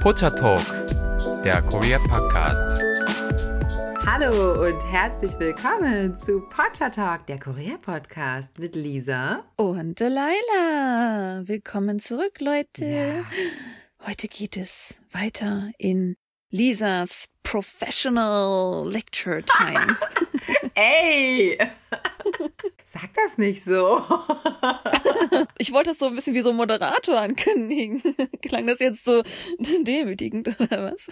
Pocha Talk, der Korea Podcast. Hallo und herzlich willkommen zu Pocha Talk, der Korea Podcast mit Lisa und Delilah. Willkommen zurück, Leute. Ja. Heute geht es weiter in Lisas Professional Lecture Time. Ey! Sag das nicht so. ich wollte das so ein bisschen wie so ein Moderator ankündigen. Klang das jetzt so demütigend oder was?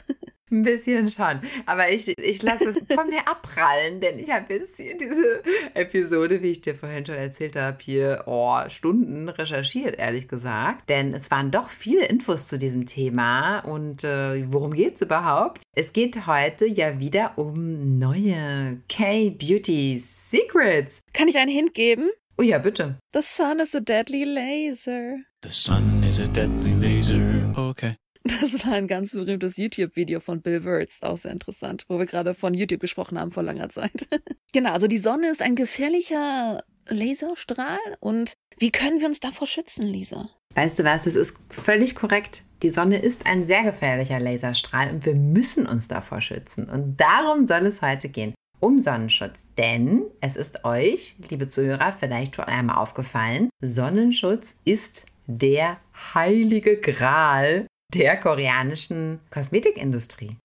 Ein bisschen schon. Aber ich, ich lasse es von mir abprallen, denn ich habe jetzt hier diese Episode, wie ich dir vorhin schon erzählt habe, hier oh, Stunden recherchiert, ehrlich gesagt. Denn es waren doch viele Infos zu diesem Thema. Und äh, worum geht es überhaupt? Es geht heute ja wieder um neue K-Beauty Secrets. Kann ich einen Hint geben? Oh ja, bitte. The sun is a deadly laser. The sun is a deadly laser. Okay. Das war ein ganz berühmtes YouTube-Video von Bill Wurtz, auch sehr interessant, wo wir gerade von YouTube gesprochen haben vor langer Zeit. genau, also die Sonne ist ein gefährlicher Laserstrahl und wie können wir uns davor schützen, Lisa? Weißt du was, das ist völlig korrekt. Die Sonne ist ein sehr gefährlicher Laserstrahl und wir müssen uns davor schützen. Und darum soll es heute gehen. Um Sonnenschutz. Denn es ist euch, liebe Zuhörer, vielleicht schon einmal aufgefallen, Sonnenschutz ist der heilige Gral der koreanischen Kosmetikindustrie.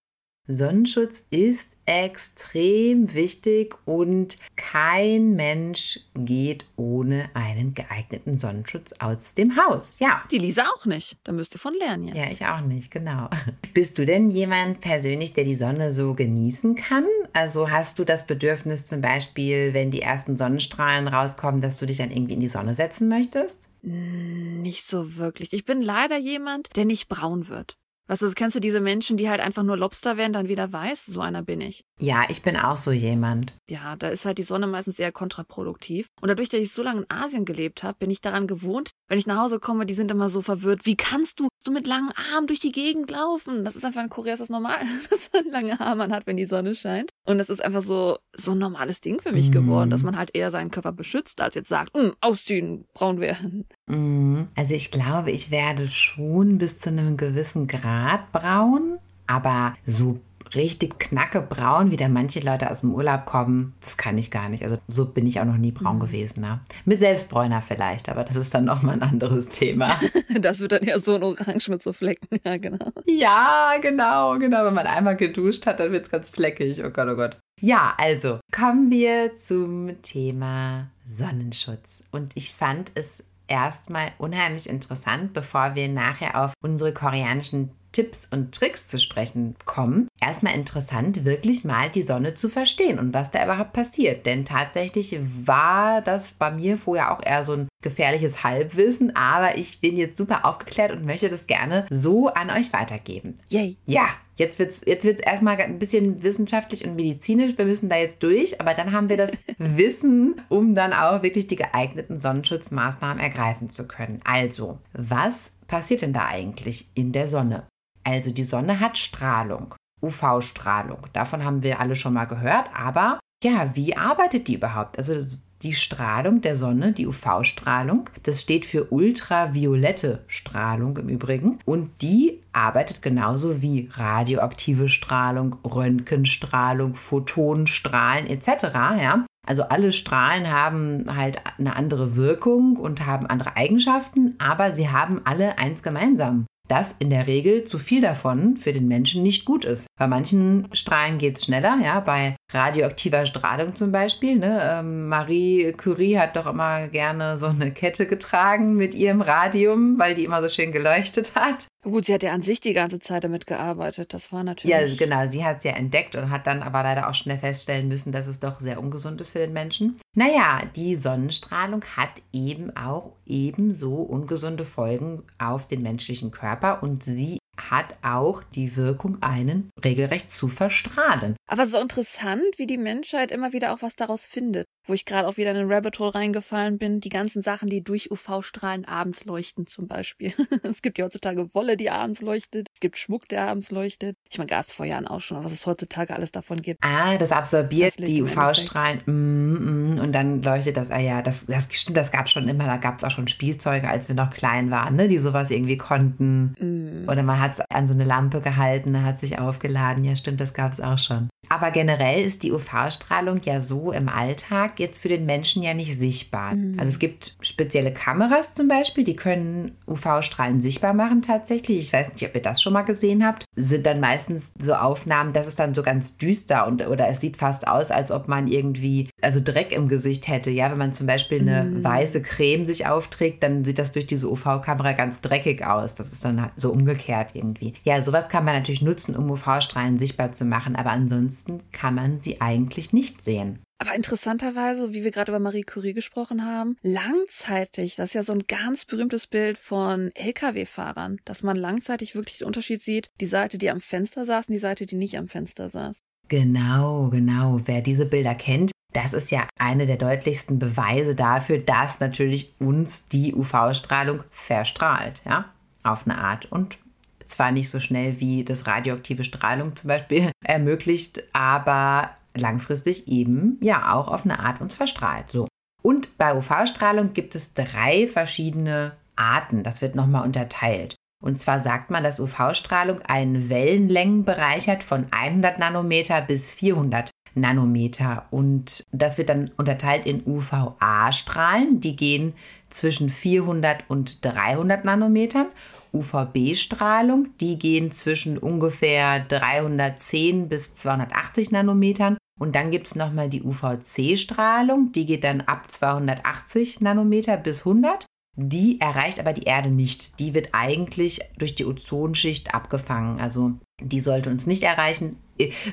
Sonnenschutz ist extrem wichtig und kein Mensch geht ohne einen geeigneten Sonnenschutz aus dem Haus. Ja. Die Lisa auch nicht. Da müsst ihr von lernen jetzt. Ja, ich auch nicht, genau. Bist du denn jemand persönlich, der die Sonne so genießen kann? Also hast du das Bedürfnis zum Beispiel, wenn die ersten Sonnenstrahlen rauskommen, dass du dich dann irgendwie in die Sonne setzen möchtest? Nicht so wirklich. Ich bin leider jemand, der nicht braun wird. Was ist, kennst du diese Menschen, die halt einfach nur Lobster werden, dann wieder weiß? So einer bin ich. Ja, ich bin auch so jemand. Ja, da ist halt die Sonne meistens eher kontraproduktiv. Und dadurch, dass ich so lange in Asien gelebt habe, bin ich daran gewohnt, wenn ich nach Hause komme, die sind immer so verwirrt. Wie kannst du so mit langen Armen durch die Gegend laufen? Das ist einfach in Korea ist das normal, dass man lange Arme hat, wenn die Sonne scheint. Und das ist einfach so, so ein normales Ding für mich Mhm. geworden, dass man halt eher seinen Körper beschützt, als jetzt sagt, "Mm, ausziehen, braun werden. Mhm. Also ich glaube, ich werde schon bis zu einem gewissen Grad braun, aber so richtig knacke braun, wie da manche Leute aus dem Urlaub kommen, das kann ich gar nicht. Also so bin ich auch noch nie braun gewesen. Ne? Mit Selbstbräuner vielleicht, aber das ist dann nochmal ein anderes Thema. Das wird dann eher so ein Orange mit so Flecken. Ja, genau. ja, genau, genau. Wenn man einmal geduscht hat, dann wird es ganz fleckig. Oh Gott, oh Gott. Ja, also kommen wir zum Thema Sonnenschutz. Und ich fand es erstmal unheimlich interessant, bevor wir nachher auf unsere koreanischen Tipps und Tricks zu sprechen kommen. Erstmal interessant, wirklich mal die Sonne zu verstehen und was da überhaupt passiert. Denn tatsächlich war das bei mir vorher auch eher so ein gefährliches Halbwissen, aber ich bin jetzt super aufgeklärt und möchte das gerne so an euch weitergeben. Yay. Ja, jetzt wird es jetzt wird's erstmal ein bisschen wissenschaftlich und medizinisch. Wir müssen da jetzt durch, aber dann haben wir das Wissen, um dann auch wirklich die geeigneten Sonnenschutzmaßnahmen ergreifen zu können. Also, was passiert denn da eigentlich in der Sonne? Also, die Sonne hat Strahlung, UV-Strahlung. Davon haben wir alle schon mal gehört, aber ja, wie arbeitet die überhaupt? Also, die Strahlung der Sonne, die UV-Strahlung, das steht für ultraviolette Strahlung im Übrigen. Und die arbeitet genauso wie radioaktive Strahlung, Röntgenstrahlung, Photonenstrahlen etc. Ja? Also alle Strahlen haben halt eine andere Wirkung und haben andere Eigenschaften, aber sie haben alle eins gemeinsam. Dass in der Regel zu viel davon für den Menschen nicht gut ist. Bei manchen Strahlen geht es schneller, ja, bei radioaktiver Strahlung zum Beispiel. Ne? Ähm, Marie Curie hat doch immer gerne so eine Kette getragen mit ihrem Radium, weil die immer so schön geleuchtet hat. Gut, sie hat ja an sich die ganze Zeit damit gearbeitet. Das war natürlich. Ja, genau. Sie hat es ja entdeckt und hat dann aber leider auch schnell feststellen müssen, dass es doch sehr ungesund ist für den Menschen. Naja, die Sonnenstrahlung hat eben auch ebenso ungesunde Folgen auf den menschlichen Körper und sie hat auch die Wirkung, einen regelrecht zu verstrahlen. Aber so interessant, wie die Menschheit immer wieder auch was daraus findet. Wo ich gerade auch wieder in einen Rabbit Hole reingefallen bin, die ganzen Sachen, die durch UV-Strahlen abends leuchten zum Beispiel. es gibt ja heutzutage Wolle, die abends leuchtet. Es gibt Schmuck, der abends leuchtet. Ich meine, gab es vor Jahren auch schon, was es heutzutage alles davon gibt. Ah, das absorbiert Das die UV-Strahlen mm, mm, und dann leuchtet das. Ah ja, das, das stimmt, das gab es schon immer. Da gab es auch schon Spielzeuge, als wir noch klein waren, ne, die sowas irgendwie konnten. Mm. Oder man hat es an so eine Lampe gehalten, hat sich aufgeladen. Ja, stimmt, das gab es auch schon. Aber generell ist die UV-Strahlung ja so im Alltag jetzt für den Menschen ja nicht sichtbar. Mhm. Also es gibt spezielle Kameras zum Beispiel, die können UV-Strahlen sichtbar machen tatsächlich. Ich weiß nicht, ob ihr das schon mal gesehen habt. Sind dann meistens so Aufnahmen, das ist dann so ganz düster und oder es sieht fast aus, als ob man irgendwie also Dreck im Gesicht hätte. Ja, wenn man zum Beispiel eine Mhm. weiße Creme sich aufträgt, dann sieht das durch diese UV-Kamera ganz dreckig aus. Das ist dann halt so umgekehrt irgendwie. Ja, sowas kann man natürlich nutzen, um UV-Strahlen sichtbar zu machen, aber ansonsten kann man sie eigentlich nicht sehen. Aber interessanterweise, wie wir gerade über Marie Curie gesprochen haben, langzeitig, das ist ja so ein ganz berühmtes Bild von Lkw-Fahrern, dass man langzeitig wirklich den Unterschied sieht, die Seite, die am Fenster saß und die Seite, die nicht am Fenster saß. Genau, genau. Wer diese Bilder kennt, das ist ja eine der deutlichsten Beweise dafür, dass natürlich uns die UV-Strahlung verstrahlt, ja, auf eine Art. Und zwar nicht so schnell wie das radioaktive Strahlung zum Beispiel ermöglicht, aber langfristig eben ja auch auf eine Art uns verstrahlt. So. Und bei UV-Strahlung gibt es drei verschiedene Arten. Das wird nochmal unterteilt. Und zwar sagt man, dass UV-Strahlung einen Wellenlängenbereich hat von 100 Nanometer bis 400 Nanometer. Und das wird dann unterteilt in UVA-Strahlen, die gehen zwischen 400 und 300 Nanometern. UVB-Strahlung, die gehen zwischen ungefähr 310 bis 280 Nanometern. Und dann gibt es nochmal die UVC-Strahlung, die geht dann ab 280 Nanometer bis 100. Die erreicht aber die Erde nicht. Die wird eigentlich durch die Ozonschicht abgefangen. Also die sollte uns nicht erreichen,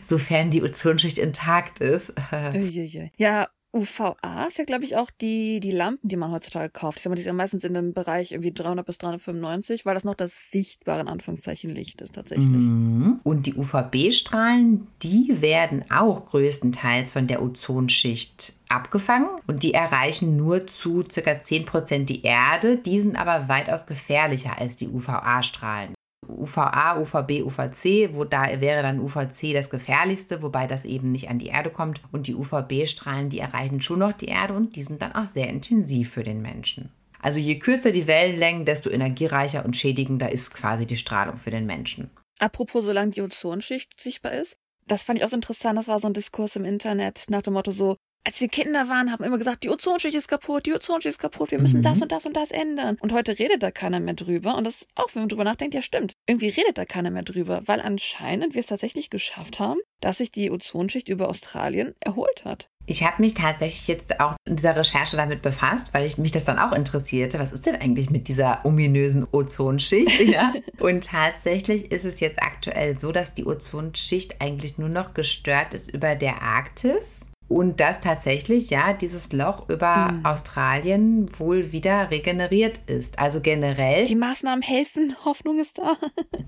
sofern die Ozonschicht intakt ist. Ja, UVA ist ja, glaube ich, auch die, die Lampen, die man heutzutage kauft. Ich sag mal, die sind meistens in dem Bereich irgendwie 300 bis 395, weil das noch das sichtbare, in Anführungszeichen, Licht ist tatsächlich. Mhm. Und die UVB-Strahlen, die werden auch größtenteils von der Ozonschicht abgefangen und die erreichen nur zu ca. 10% die Erde. Die sind aber weitaus gefährlicher als die UVA-Strahlen. UVA, UVB, UVC, wo da wäre dann UVC das gefährlichste, wobei das eben nicht an die Erde kommt. Und die UVB-Strahlen, die erreichen schon noch die Erde und die sind dann auch sehr intensiv für den Menschen. Also je kürzer die Wellenlängen, desto energiereicher und schädigender ist quasi die Strahlung für den Menschen. Apropos, solange die Ozonschicht sichtbar ist, das fand ich auch so interessant, das war so ein Diskurs im Internet nach dem Motto so, als wir Kinder waren, haben wir immer gesagt, die Ozonschicht ist kaputt, die Ozonschicht ist kaputt, wir müssen Mhm. das und das und das ändern. Und heute redet da keiner mehr drüber. Und das ist auch, wenn man drüber nachdenkt, ja stimmt. Irgendwie redet da keiner mehr drüber, weil anscheinend wir es tatsächlich geschafft haben, dass sich die Ozonschicht über Australien erholt hat. Ich habe mich tatsächlich jetzt auch in dieser Recherche damit befasst, weil ich mich das dann auch interessierte. Was ist denn eigentlich mit dieser ominösen Ozonschicht? Ja? Und tatsächlich ist es jetzt aktuell so, dass die Ozonschicht eigentlich nur noch gestört ist über der Arktis. Und dass tatsächlich, ja, dieses Loch über Mhm. Australien wohl wieder regeneriert ist. Also generell, Die Maßnahmen helfen, Hoffnung ist da.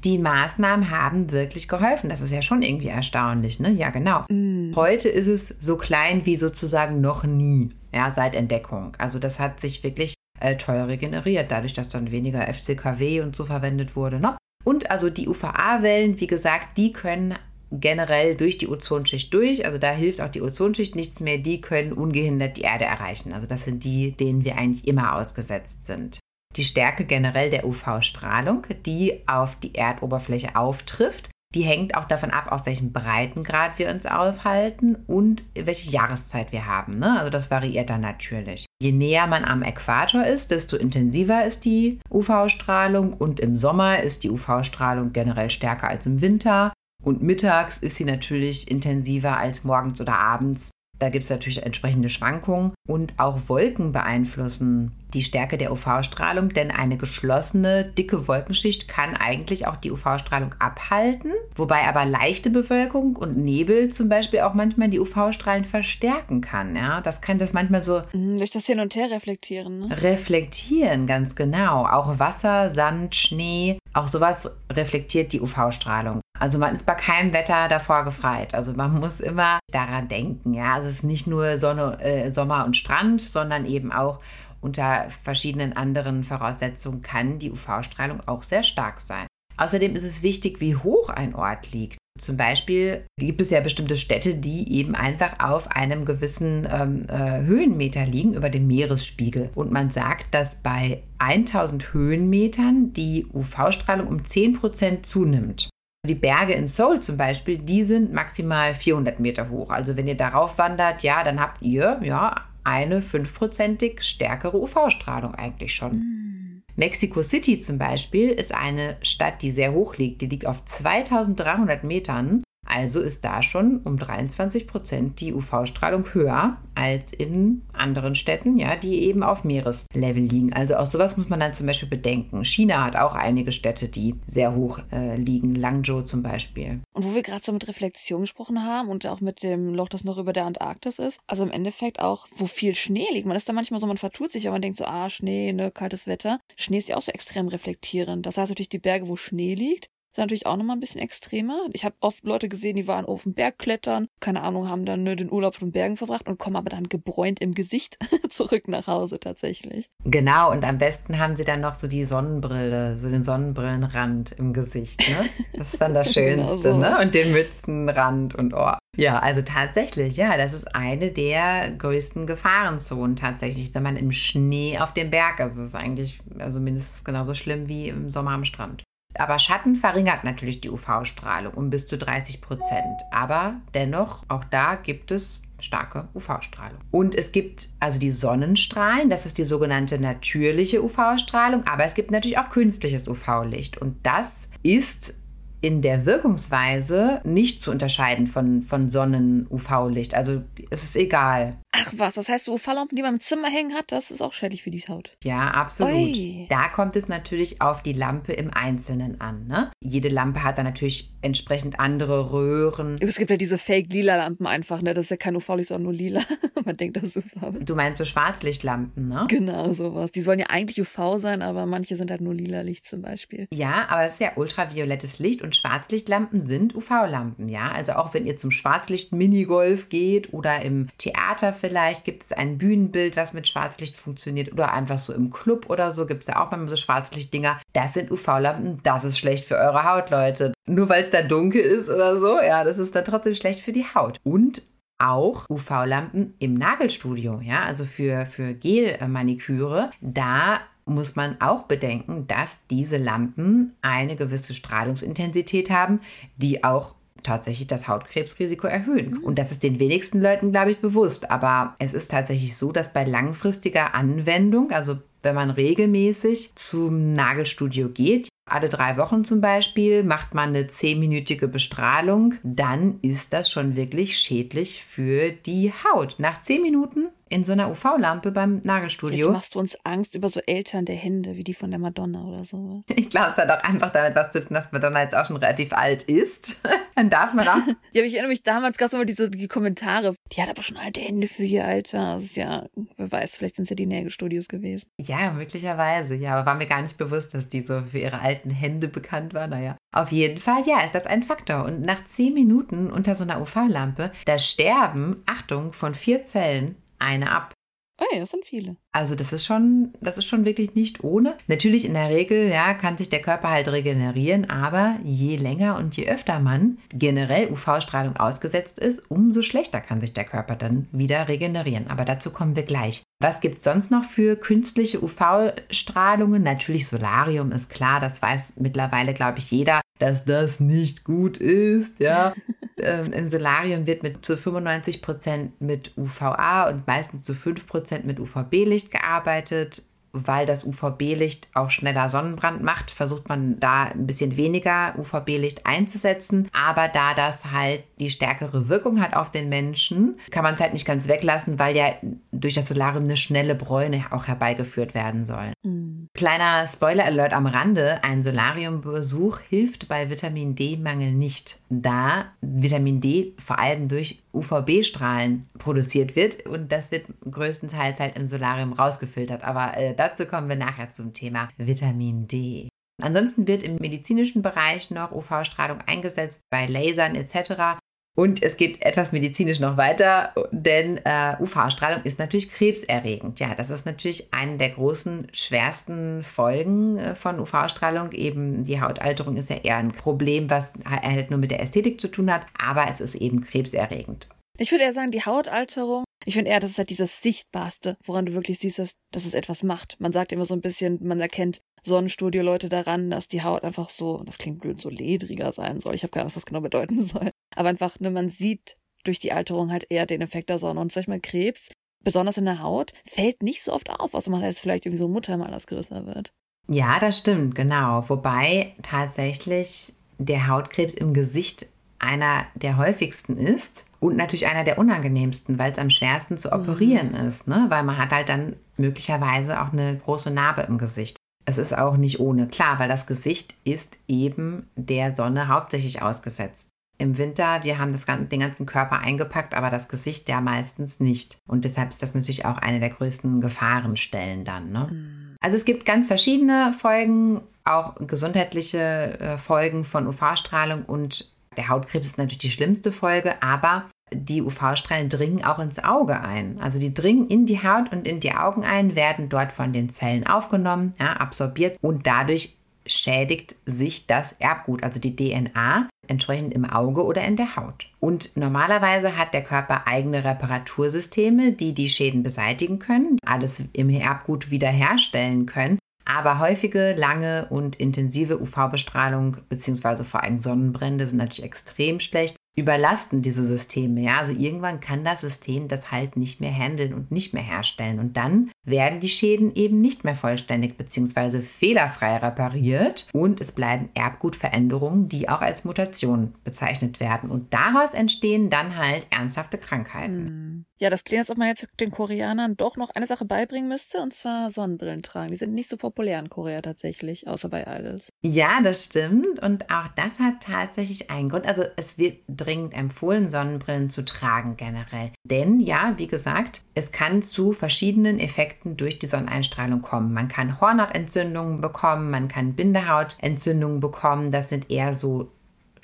die Maßnahmen haben wirklich geholfen. Das ist ja schon irgendwie erstaunlich, ne? Ja, genau. Mm. Heute ist es so klein wie sozusagen noch nie, ja, seit Entdeckung. Also das hat sich wirklich äh, toll regeneriert, dadurch, dass dann weniger FCKW und so verwendet wurde. Ne? Und also die UVA-Wellen, wie gesagt, die können generell durch die Ozonschicht durch. Also da hilft auch die Ozonschicht nichts mehr. Die können ungehindert die Erde erreichen. Also das sind die, denen wir eigentlich immer ausgesetzt sind. Die Stärke generell der UV-Strahlung, die auf die Erdoberfläche auftrifft, die hängt auch davon ab, auf welchem Breitengrad wir uns aufhalten und welche Jahreszeit wir haben. Ne? Also das variiert dann natürlich. Je näher man am Äquator ist, desto intensiver ist die UV-Strahlung und im Sommer ist die UV-Strahlung generell stärker als im Winter. Und mittags ist sie natürlich intensiver als morgens oder abends. Da gibt es natürlich entsprechende Schwankungen und auch Wolken beeinflussen die Stärke der UV-Strahlung, denn eine geschlossene, dicke Wolkenschicht kann eigentlich auch die UV-Strahlung abhalten, wobei aber leichte Bewölkung und Nebel zum Beispiel auch manchmal die UV-Strahlen verstärken kann. Ja? Das kann das manchmal so Mm, Durch das Hin und Her reflektieren, ne? reflektieren, ganz genau. Auch Wasser, Sand, Schnee, auch sowas reflektiert die UV-Strahlung. Also man ist bei keinem Wetter davor gefreit. Also man muss immer daran denken. Ja, also es ist nicht nur Sonne, äh, Sommer und Strand, sondern eben auch unter verschiedenen anderen Voraussetzungen kann die UV-Strahlung auch sehr stark sein. Außerdem ist es wichtig, wie hoch ein Ort liegt. Zum Beispiel gibt es ja bestimmte Städte, die eben einfach auf einem gewissen ähm, äh, Höhenmeter liegen über dem Meeresspiegel. Und man sagt, dass bei 1000 Höhenmetern die UV-Strahlung um 10% zunimmt. Die Berge in Seoul zum Beispiel, die sind maximal 400 Meter hoch. Also wenn ihr darauf wandert, ja, dann habt ihr ja eine fünfprozentig stärkere UV-Strahlung eigentlich schon. Mhm. Mexico City zum Beispiel ist eine Stadt, die sehr hoch liegt. Die liegt auf 2300 Metern also ist da schon um 23 Prozent die UV-Strahlung höher als in anderen Städten, ja, die eben auf Meereslevel liegen. Also auch sowas muss man dann zum Beispiel bedenken. China hat auch einige Städte, die sehr hoch äh, liegen, Langzhou zum Beispiel. Und wo wir gerade so mit Reflexion gesprochen haben und auch mit dem Loch, das noch über der Antarktis ist, also im Endeffekt auch, wo viel Schnee liegt. Man ist da manchmal so, man vertut sich, aber man denkt so, ah, Schnee, ne, kaltes Wetter. Schnee ist ja auch so extrem reflektierend. Das heißt natürlich, die Berge, wo Schnee liegt, ist natürlich auch nochmal ein bisschen extremer. Ich habe oft Leute gesehen, die waren auf dem Berg klettern, keine Ahnung, haben dann ne, den Urlaub von Bergen verbracht und kommen aber dann gebräunt im Gesicht zurück nach Hause tatsächlich. Genau, und am besten haben sie dann noch so die Sonnenbrille, so den Sonnenbrillenrand im Gesicht. Ne? Das ist dann das genau Schönste, genau so. ne? Und den Mützenrand und oh. Ja, also tatsächlich, ja, das ist eine der größten Gefahrenzonen tatsächlich, wenn man im Schnee auf dem Berg ist. Das ist eigentlich also mindestens genauso schlimm wie im Sommer am Strand. Aber Schatten verringert natürlich die UV-Strahlung um bis zu 30 Prozent. Aber dennoch, auch da gibt es starke UV-Strahlung. Und es gibt also die Sonnenstrahlen, das ist die sogenannte natürliche UV-Strahlung, aber es gibt natürlich auch künstliches UV-Licht. Und das ist in der Wirkungsweise nicht zu unterscheiden von, von Sonnen-UV-Licht. Also es ist egal. Ach was, das heißt, so UV-Lampen, die man im Zimmer hängen hat, das ist auch schädlich für die Haut. Ja, absolut. Oi. Da kommt es natürlich auf die Lampe im Einzelnen an. Ne? Jede Lampe hat dann natürlich entsprechend andere Röhren. Es gibt ja diese Fake-Lila-Lampen einfach, ne? Das ist ja kein UV-Licht, sondern nur lila. man denkt, das ist UV. Du meinst so Schwarzlichtlampen, ne? Genau, sowas. Die sollen ja eigentlich UV sein, aber manche sind halt nur lila Licht zum Beispiel. Ja, aber das ist ja ultraviolettes Licht und Schwarzlichtlampen sind UV-Lampen, ja. Also auch wenn ihr zum Schwarzlicht-Minigolf geht oder im Theater vielleicht gibt es ein Bühnenbild, was mit Schwarzlicht funktioniert oder einfach so im Club oder so gibt es ja auch manchmal so Schwarzlichtdinger. Das sind UV-Lampen, das ist schlecht für eure Haut, Leute. Nur weil es da dunkel ist oder so, ja, das ist dann trotzdem schlecht für die Haut. Und auch UV-Lampen im Nagelstudio, ja, also für, für Gel-Maniküre. Da muss man auch bedenken, dass diese Lampen eine gewisse Strahlungsintensität haben, die auch tatsächlich das Hautkrebsrisiko erhöhen. Mhm. Und das ist den wenigsten Leuten, glaube ich, bewusst. Aber es ist tatsächlich so, dass bei langfristiger Anwendung, also wenn man regelmäßig zum Nagelstudio geht, alle drei Wochen zum Beispiel, macht man eine zehnminütige Bestrahlung, dann ist das schon wirklich schädlich für die Haut. Nach zehn Minuten in so einer UV-Lampe beim Nagelstudio. Jetzt machst du uns Angst über so Eltern der Hände, wie die von der Madonna oder so. Ich glaube, es hat auch einfach damit was zu tun, dass Madonna jetzt auch schon relativ alt ist. Dann darf man auch. ja, ich erinnere mich, damals gab es immer diese die Kommentare. Die hat aber schon alte Hände für ihr Alter. Das ist ja, wer weiß, vielleicht sind es ja die Nägelstudios gewesen. Ja, möglicherweise. Ja, aber war mir gar nicht bewusst, dass die so für ihre alten Hände bekannt war. Naja. Auf jeden Fall, ja, ist das ein Faktor. Und nach zehn Minuten unter so einer UV-Lampe, da sterben, Achtung, von vier Zellen eine ab. Oh das sind viele. Also das ist schon, das ist schon wirklich nicht ohne. Natürlich in der Regel, ja, kann sich der Körper halt regenerieren, aber je länger und je öfter man generell UV-Strahlung ausgesetzt ist, umso schlechter kann sich der Körper dann wieder regenerieren. Aber dazu kommen wir gleich. Was gibt es sonst noch für künstliche UV-Strahlungen? Natürlich Solarium ist klar, das weiß mittlerweile, glaube ich, jeder, dass das nicht gut ist. Ja. ähm, Im Solarium wird mit zu 95 Prozent mit UVA und meistens zu 5 Prozent mit UVB-Licht gearbeitet weil das UVB-Licht auch schneller Sonnenbrand macht, versucht man da ein bisschen weniger UVB-Licht einzusetzen. Aber da das halt die stärkere Wirkung hat auf den Menschen, kann man es halt nicht ganz weglassen, weil ja durch das Solarium eine schnelle Bräune auch herbeigeführt werden soll. Mhm. Kleiner Spoiler-Alert am Rande: Ein Solariumbesuch hilft bei Vitamin D-Mangel nicht, da Vitamin D vor allem durch UVB-Strahlen produziert wird und das wird größtenteils halt im Solarium rausgefiltert. Aber äh, dazu kommen wir nachher zum Thema Vitamin D. Ansonsten wird im medizinischen Bereich noch UV-Strahlung eingesetzt, bei Lasern etc. Und es geht etwas medizinisch noch weiter, denn äh, UV-Strahlung ist natürlich krebserregend. Ja, das ist natürlich eine der großen, schwersten Folgen äh, von UV-Strahlung. Eben die Hautalterung ist ja eher ein Problem, was halt nur mit der Ästhetik zu tun hat, aber es ist eben krebserregend. Ich würde eher sagen, die Hautalterung, ich finde eher, das ist halt dieses Sichtbarste, woran du wirklich siehst, dass, dass es etwas macht. Man sagt immer so ein bisschen, man erkennt Sonnenstudio-Leute daran, dass die Haut einfach so, das klingt blöd, so ledriger sein soll. Ich habe keine Ahnung, was das genau bedeuten soll. Aber einfach, ne, man sieht durch die Alterung halt eher den Effekt der Sonne. Und solch Krebs, besonders in der Haut, fällt nicht so oft auf, außer man jetzt vielleicht irgendwie so Muttermal, das größer wird. Ja, das stimmt, genau. Wobei tatsächlich der Hautkrebs im Gesicht einer der häufigsten ist und natürlich einer der unangenehmsten, weil es am schwersten zu operieren mhm. ist, ne? weil man hat halt dann möglicherweise auch eine große Narbe im Gesicht. Es ist auch nicht ohne, klar, weil das Gesicht ist eben der Sonne hauptsächlich ausgesetzt. Im Winter, wir haben das, den ganzen Körper eingepackt, aber das Gesicht ja meistens nicht. Und deshalb ist das natürlich auch eine der größten Gefahrenstellen dann. Ne? Mhm. Also es gibt ganz verschiedene Folgen, auch gesundheitliche äh, Folgen von UV-Strahlung und der Hautkrebs ist natürlich die schlimmste Folge, aber die UV-Strahlen dringen auch ins Auge ein. Also die dringen in die Haut und in die Augen ein, werden dort von den Zellen aufgenommen, ja, absorbiert und dadurch schädigt sich das Erbgut, also die DNA, entsprechend im Auge oder in der Haut. Und normalerweise hat der Körper eigene Reparatursysteme, die die Schäden beseitigen können, alles im Erbgut wiederherstellen können. Aber häufige, lange und intensive UV-Bestrahlung bzw. vor allem Sonnenbrände sind natürlich extrem schlecht überlasten diese Systeme. Ja? Also irgendwann kann das System das halt nicht mehr handeln und nicht mehr herstellen. Und dann werden die Schäden eben nicht mehr vollständig bzw. fehlerfrei repariert und es bleiben Erbgutveränderungen, die auch als Mutation bezeichnet werden. Und daraus entstehen dann halt ernsthafte Krankheiten. Hm. Ja, das klingt, als ob man jetzt den Koreanern doch noch eine Sache beibringen müsste, und zwar Sonnenbrillen tragen. Die sind nicht so populär in Korea tatsächlich, außer bei Idols. Ja, das stimmt. Und auch das hat tatsächlich einen Grund. Also es wird dringend empfohlen, Sonnenbrillen zu tragen generell. Denn ja, wie gesagt, es kann zu verschiedenen Effekten durch die Sonneneinstrahlung kommen. Man kann Hornhautentzündungen bekommen, man kann Bindehautentzündungen bekommen. Das sind eher so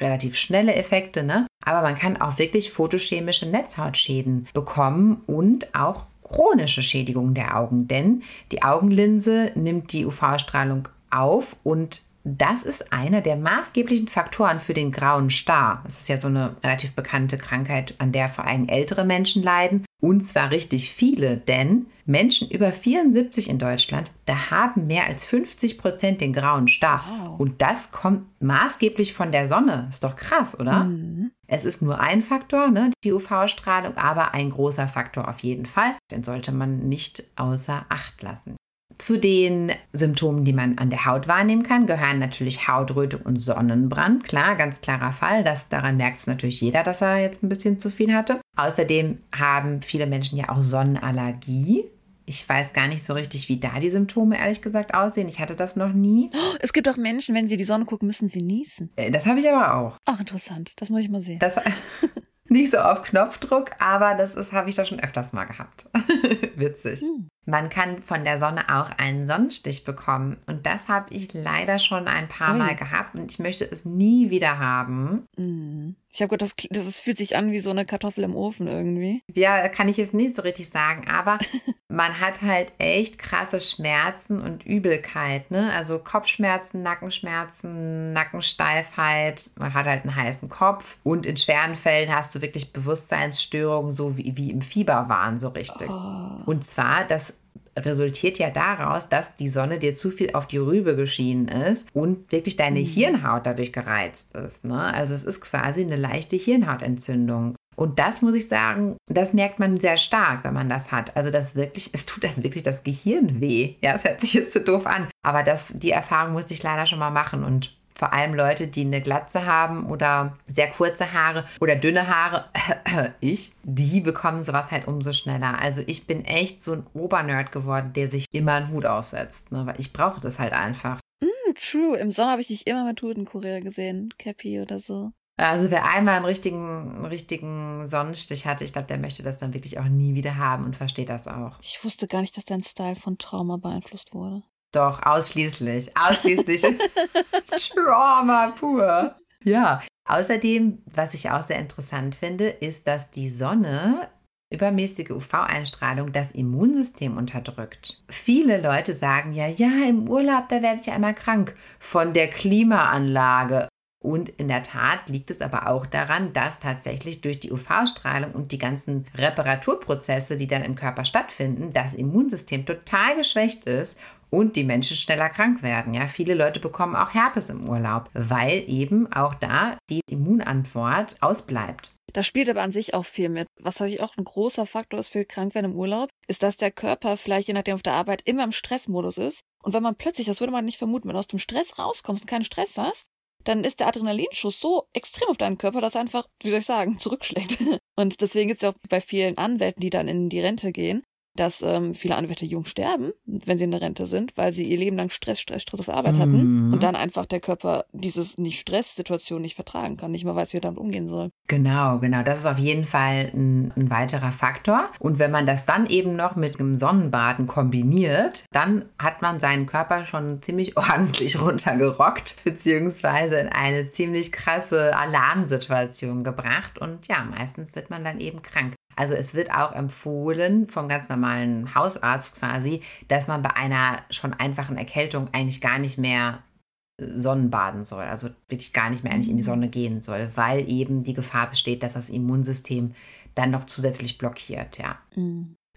relativ schnelle Effekte, ne? Aber man kann auch wirklich photochemische Netzhautschäden bekommen und auch chronische Schädigungen der Augen, denn die Augenlinse nimmt die UV-Strahlung auf und das ist einer der maßgeblichen Faktoren für den grauen Star. Das ist ja so eine relativ bekannte Krankheit, an der vor allem ältere Menschen leiden. Und zwar richtig viele, denn Menschen über 74 in Deutschland, da haben mehr als 50 Prozent den grauen Star. Wow. Und das kommt maßgeblich von der Sonne. Ist doch krass, oder? Mhm. Es ist nur ein Faktor, ne, die UV-Strahlung, aber ein großer Faktor auf jeden Fall. Den sollte man nicht außer Acht lassen. Zu den Symptomen, die man an der Haut wahrnehmen kann, gehören natürlich Hautrötung und Sonnenbrand. Klar, ganz klarer Fall. Das, daran merkt es natürlich jeder, dass er jetzt ein bisschen zu viel hatte. Außerdem haben viele Menschen ja auch Sonnenallergie. Ich weiß gar nicht so richtig, wie da die Symptome ehrlich gesagt aussehen. Ich hatte das noch nie. Es gibt auch Menschen, wenn sie die Sonne gucken, müssen sie niesen. Äh, das habe ich aber auch. Ach, interessant. Das muss ich mal sehen. Das, nicht so auf Knopfdruck, aber das habe ich da schon öfters mal gehabt. Witzig. Hm. Man kann von der Sonne auch einen Sonnenstich bekommen. Und das habe ich leider schon ein paar Ui. Mal gehabt und ich möchte es nie wieder haben. Mhm. Ich habe gehört, das, das fühlt sich an wie so eine Kartoffel im Ofen irgendwie. Ja, kann ich jetzt nicht so richtig sagen, aber man hat halt echt krasse Schmerzen und Übelkeit, ne? Also Kopfschmerzen, Nackenschmerzen, Nackensteifheit, man hat halt einen heißen Kopf und in schweren Fällen hast du wirklich Bewusstseinsstörungen, so wie, wie im Fieberwahn, so richtig. Oh. Und zwar, das resultiert ja daraus, dass die Sonne dir zu viel auf die Rübe geschienen ist und wirklich deine mhm. Hirnhaut dadurch gereizt ist. Ne? Also es ist quasi eine leichte Hirnhautentzündung. Und das muss ich sagen, das merkt man sehr stark, wenn man das hat. Also das wirklich, es tut dann wirklich das Gehirn weh. Ja, es hört sich jetzt so doof an. Aber das, die Erfahrung musste ich leider schon mal machen. Und vor allem Leute, die eine Glatze haben oder sehr kurze Haare oder dünne Haare, ich, die bekommen sowas halt umso schneller. Also ich bin echt so ein Obernerd geworden, der sich immer einen Hut aufsetzt, ne? weil ich brauche das halt einfach. Mm, true. Im Sommer habe ich dich immer mit Hut in Korea gesehen, Cappy oder so. Also wer einmal einen richtigen, einen richtigen Sonnenstich hatte, ich glaube, der möchte das dann wirklich auch nie wieder haben und versteht das auch. Ich wusste gar nicht, dass dein Style von Trauma beeinflusst wurde. Doch, ausschließlich. Ausschließlich Trauma pur. Ja. Außerdem, was ich auch sehr interessant finde, ist, dass die Sonne übermäßige UV-Einstrahlung das Immunsystem unterdrückt. Viele Leute sagen ja, ja, im Urlaub, da werde ich ja einmal krank von der Klimaanlage. Und in der Tat liegt es aber auch daran, dass tatsächlich durch die UV-Strahlung und die ganzen Reparaturprozesse, die dann im Körper stattfinden, das Immunsystem total geschwächt ist und die Menschen schneller krank werden. Ja, viele Leute bekommen auch Herpes im Urlaub, weil eben auch da die Immunantwort ausbleibt. Da spielt aber an sich auch viel mit. Was natürlich auch ein großer Faktor ist für Krankwerden im Urlaub, ist, dass der Körper vielleicht je nachdem auf der Arbeit immer im Stressmodus ist. Und wenn man plötzlich, das würde man nicht vermuten, wenn du aus dem Stress rauskommst und keinen Stress hast, dann ist der Adrenalinschuss so extrem auf deinen Körper, dass er einfach, wie soll ich sagen, zurückschlägt. Und deswegen ist es ja auch bei vielen Anwälten, die dann in die Rente gehen, dass ähm, viele Anwälte jung sterben, wenn sie in der Rente sind, weil sie ihr Leben lang Stress, Stress, Stress auf Arbeit hatten Mhm. und dann einfach der Körper dieses nicht Stress-Situation nicht vertragen kann, nicht mehr weiß, wie er damit umgehen soll. Genau, genau. Das ist auf jeden Fall ein, ein weiterer Faktor. Und wenn man das dann eben noch mit einem Sonnenbaden kombiniert, dann hat man seinen Körper schon ziemlich ordentlich runtergerockt, beziehungsweise in eine ziemlich krasse Alarmsituation gebracht. Und ja, meistens wird man dann eben krank. Also es wird auch empfohlen vom ganz normalen Hausarzt quasi, dass man bei einer schon einfachen Erkältung eigentlich gar nicht mehr Sonnenbaden soll, also wirklich gar nicht mehr eigentlich in die Sonne gehen soll, weil eben die Gefahr besteht, dass das Immunsystem dann noch zusätzlich blockiert, ja.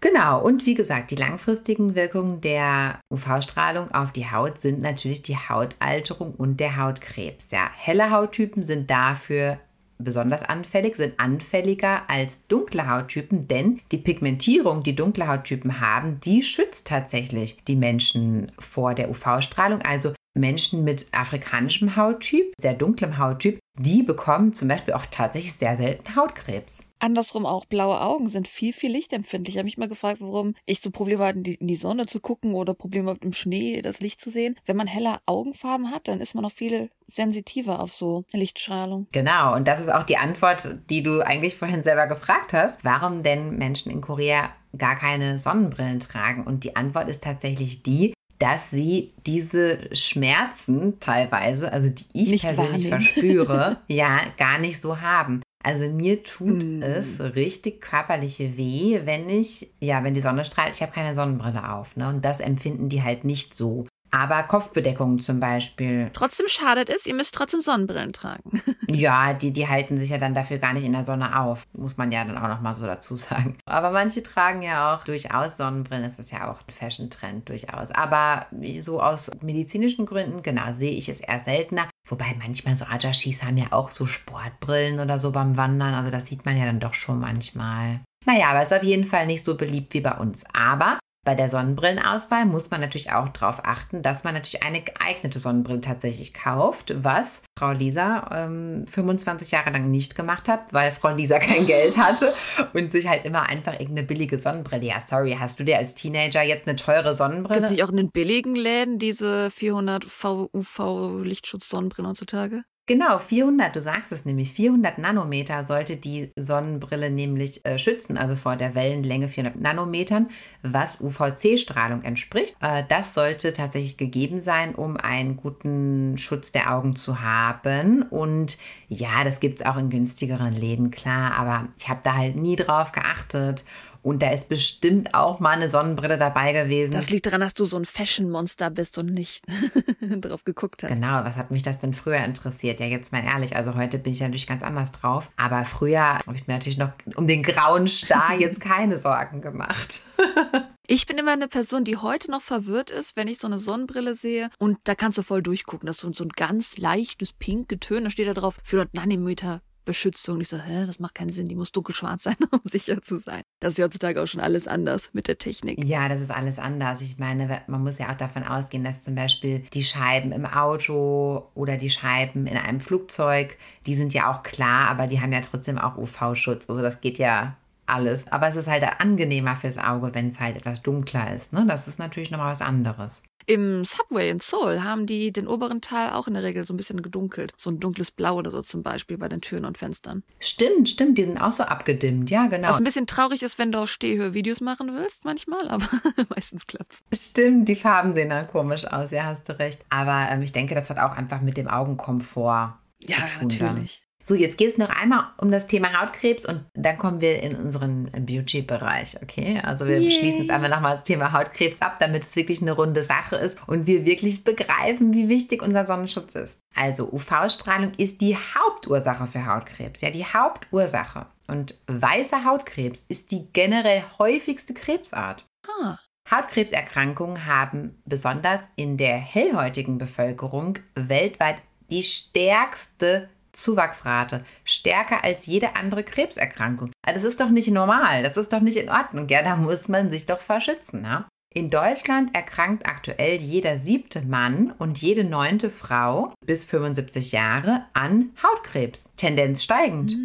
Genau, und wie gesagt, die langfristigen Wirkungen der UV-Strahlung auf die Haut sind natürlich die Hautalterung und der Hautkrebs. Ja, helle Hauttypen sind dafür besonders anfällig, sind anfälliger als dunkle Hauttypen, denn die Pigmentierung, die dunkle Hauttypen haben, die schützt tatsächlich die Menschen vor der UV-Strahlung. Also Menschen mit afrikanischem Hauttyp, sehr dunklem Hauttyp, die bekommen zum Beispiel auch tatsächlich sehr selten Hautkrebs. Andersrum auch, blaue Augen sind viel, viel lichtempfindlich. Ich habe mich mal gefragt, warum ich so Probleme hatte, in die, Sonne zu gucken oder Probleme habe, im Schnee das Licht zu sehen. Wenn man helle Augenfarben hat, dann ist man noch viel sensitiver auf so Lichtstrahlung. Genau, und das ist auch die Antwort, die du eigentlich vorhin selber gefragt hast. Warum denn Menschen in Korea gar keine Sonnenbrillen tragen? Und die Antwort ist tatsächlich die, dass sie diese Schmerzen teilweise, also die ich Nicht persönlich wahrnehmen. verspüre, ja, gar nicht so haben. Also mir tut Mm. es richtig körperliche weh, wenn ich, ja, wenn die Sonne strahlt, ich habe keine Sonnenbrille auf. Ne? Und das empfinden die halt nicht so. Aber Kopfbedeckungen zum Beispiel, Trotzdem schadet es, ihr müsst trotzdem Sonnenbrillen tragen. ja, die, die halten sich ja dann dafür gar nicht in der Sonne auf. Muss man ja dann auch nochmal so dazu sagen. Aber manche tragen ja auch durchaus Sonnenbrillen. Das ist ja auch ein Fashion-Trend durchaus. Aber so aus medizinischen Gründen, genau, sehe ich es eher seltener. Wobei manchmal so Ajashis haben ja auch so Sportbrillen oder so beim Wandern. Also das sieht man ja dann doch schon manchmal. Naja, aber ist auf jeden Fall nicht so beliebt wie bei uns. Aber bei der Sonnenbrillenauswahl muss man natürlich auch darauf achten, dass man natürlich eine geeignete Sonnenbrille tatsächlich kauft, was Frau Lisa ähm, 25 Jahre lang nicht gemacht hat, weil Frau Lisa kein Geld hatte und sich halt immer einfach irgendeine billige Sonnenbrille. Ja, sorry, hast du dir als Teenager jetzt eine teure Gibt es Sonnenbrille? nicht auch in den billigen Läden diese 400 UV-Lichtschutz-Sonnenbrillen heutzutage? Genau, 400, du sagst es nämlich, 400 Nanometer sollte die Sonnenbrille nämlich äh, schützen, also vor der Wellenlänge 400 Nanometern, was UVC-Strahlung entspricht. Äh, das sollte tatsächlich gegeben sein, um einen guten Schutz der Augen zu haben. Und ja, das gibt es auch in günstigeren Läden, klar, aber ich habe da halt nie drauf geachtet. Und da ist bestimmt auch mal eine Sonnenbrille dabei gewesen. Das liegt daran, dass du so ein Fashion-Monster bist und nicht drauf geguckt hast. Genau, was hat mich das denn früher interessiert? Ja, jetzt mal ehrlich, also heute bin ich natürlich ganz anders drauf. Aber früher habe ich mir natürlich noch um den grauen Star jetzt keine Sorgen gemacht. Ich bin immer eine Person, die heute noch verwirrt ist, wenn ich so eine Sonnenbrille sehe und da kannst du voll durchgucken. Das ist so, so ein ganz leichtes pink Getön, da steht da drauf 400 Nanometer Beschützung. Ich so, hä, das macht keinen Sinn, die muss dunkelschwarz sein, um sicher zu sein. Das ist heutzutage auch schon alles anders mit der Technik. Ja, das ist alles anders. Ich meine, man muss ja auch davon ausgehen, dass zum Beispiel die Scheiben im Auto oder die Scheiben in einem Flugzeug, die sind ja auch klar, aber die haben ja trotzdem auch UV-Schutz. Also das geht ja alles. Aber es ist halt angenehmer fürs Auge, wenn es halt etwas dunkler ist. Ne? Das ist natürlich nochmal was anderes. Im Subway in Seoul haben die den oberen Teil auch in der Regel so ein bisschen gedunkelt. So ein dunkles Blau oder so zum Beispiel bei den Türen und Fenstern. Stimmt, stimmt, die sind auch so abgedimmt. Ja, genau. Was ein bisschen traurig ist, wenn du auf Stehhöhe Videos machen willst, manchmal, aber meistens klappt's. Stimmt, die Farben sehen dann komisch aus, ja, hast du recht. Aber ähm, ich denke, das hat auch einfach mit dem Augenkomfort Ja, zu tun. Dann. So, jetzt geht es noch einmal um das Thema Hautkrebs und dann kommen wir in unseren Beauty-Bereich, okay? Also wir Yay. schließen jetzt einmal nochmal das Thema Hautkrebs ab, damit es wirklich eine runde Sache ist und wir wirklich begreifen, wie wichtig unser Sonnenschutz ist. Also UV-Strahlung ist die Hauptursache für Hautkrebs, ja, die Hauptursache. Und weißer Hautkrebs ist die generell häufigste Krebsart. Ah, Hautkrebserkrankungen haben besonders in der hellhäutigen Bevölkerung weltweit die stärkste Zuwachsrate, stärker als jede andere Krebserkrankung. Also Das ist doch nicht normal, das ist doch nicht in Ordnung. Ja, da muss man sich doch verschützen. Ja? In Deutschland erkrankt aktuell jeder siebte Mann und jede neunte Frau bis 75 Jahre an Hautkrebs. Tendenz steigend.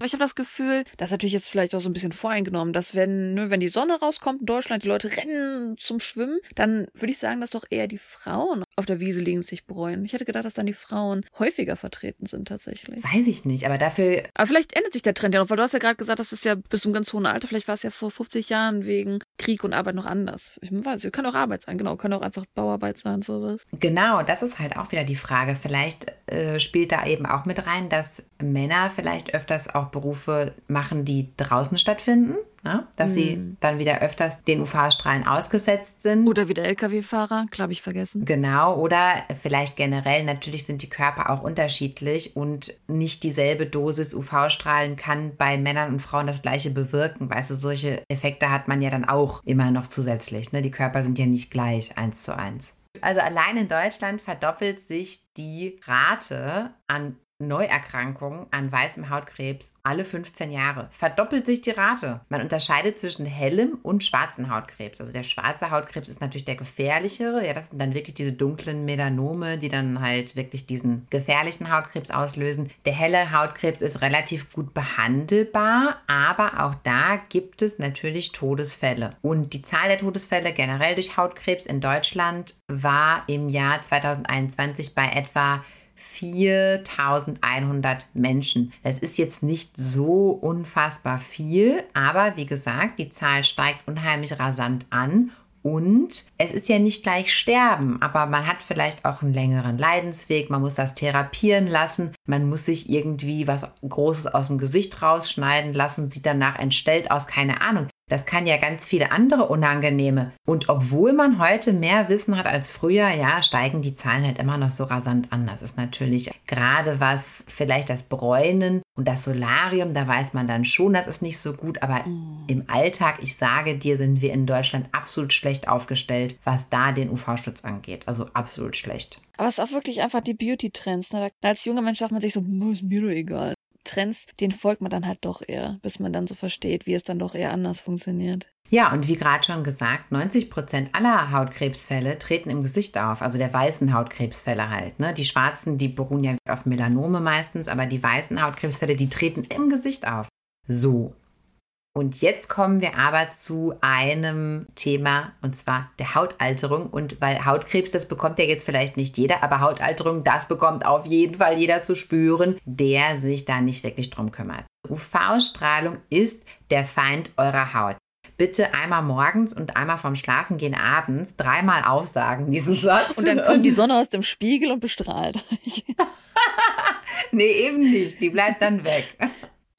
Aber ich habe das Gefühl, das ist natürlich jetzt vielleicht auch so ein bisschen voreingenommen, dass wenn, ne, wenn die Sonne rauskommt in Deutschland, die Leute rennen zum Schwimmen, dann würde ich sagen, dass doch eher die Frauen auf der Wiese liegen, sich bereuen. Ich hätte gedacht, dass dann die Frauen häufiger vertreten sind tatsächlich. Weiß ich nicht, aber dafür Aber vielleicht ändert sich der Trend ja noch, weil du hast ja gerade gesagt, das ist ja bis zum ganz hohen Alter, vielleicht war es ja vor 50 Jahren wegen Krieg und Arbeit noch anders. Ich weiß, kann auch Arbeit sein, genau, kann auch einfach Bauarbeit sein, sowas. Genau, das ist halt auch wieder die Frage. Vielleicht äh, spielt da eben auch mit rein, dass Männer vielleicht öfters auch Berufe machen, die draußen stattfinden. Ne? Dass sie dann wieder öfters den UV-Strahlen ausgesetzt sind. Oder wie der LKW-Fahrer, hab ich vergessen. Genau, oder vielleicht generell, natürlich sind die Körper auch unterschiedlich und nicht dieselbe Dosis UV-Strahlen kann bei Männern und Frauen das gleiche bewirken. Weißt du, solche Effekte hat man ja dann auch immer noch zusätzlich. Ne? Die Körper sind ja nicht gleich eins zu eins. Also allein in Deutschland verdoppelt sich die Rate an Neuerkrankungen an weißem Hautkrebs alle 15 Jahre. Verdoppelt sich die Rate. Man unterscheidet zwischen hellem und schwarzem Hautkrebs. Also der schwarze Hautkrebs ist natürlich der gefährlichere. Ja, das sind dann wirklich diese dunklen Melanome, die dann halt wirklich diesen gefährlichen Hautkrebs auslösen. Der helle Hautkrebs ist relativ gut behandelbar, aber auch da gibt es natürlich Todesfälle. Und die Zahl der Todesfälle generell durch Hautkrebs in Deutschland war im Jahr 2021 bei etwa 4100 Menschen. Das ist jetzt nicht so unfassbar viel, aber wie gesagt, die Zahl steigt unheimlich rasant an. Und es ist ja nicht gleich sterben, aber man hat vielleicht auch einen längeren Leidensweg, man muss das therapieren lassen, man muss sich irgendwie was Großes aus dem Gesicht rausschneiden lassen, sieht danach entstellt aus, keine Ahnung. Das kann ja ganz viele andere unangenehme. Und obwohl man heute mehr Wissen hat als früher, ja, steigen die Zahlen halt immer noch so rasant an. Das ist natürlich gerade was vielleicht das Bräunen und das Solarium, da weiß man dann schon, das ist nicht so gut. Aber im Alltag, ich sage dir, sind wir in Deutschland absolut schlecht aufgestellt, was da den UV-Schutz angeht. Also absolut schlecht. Aber es ist auch wirklich einfach die Beauty-Trends. Ne? Als junger Mensch sagt man sich so, "Hm, ist mir doch egal. Trends, denen folgt man dann halt doch eher, bis man dann so versteht, wie es dann doch eher anders funktioniert. Ja, und wie gerade schon gesagt, 90 Prozent aller Hautkrebsfälle treten im Gesicht auf, also der weißen Hautkrebsfälle halt. Ne? Die schwarzen, die beruhen ja auf Melanome meistens, aber die weißen Hautkrebsfälle, die treten im Gesicht auf. So. Und jetzt kommen wir aber zu einem Thema, und zwar der Hautalterung. Und weil Hautkrebs, das bekommt ja jetzt vielleicht nicht jeder, aber Hautalterung, das bekommt auf jeden Fall jeder zu spüren, der sich da nicht wirklich drum kümmert. UV-Strahlung ist der Feind eurer Haut bitte einmal morgens und einmal vorm Schlafengehen abends dreimal aufsagen, diesen Satz. Und dann kommt die Sonne aus dem Spiegel und bestrahlt euch. nee, eben nicht. Die bleibt dann weg.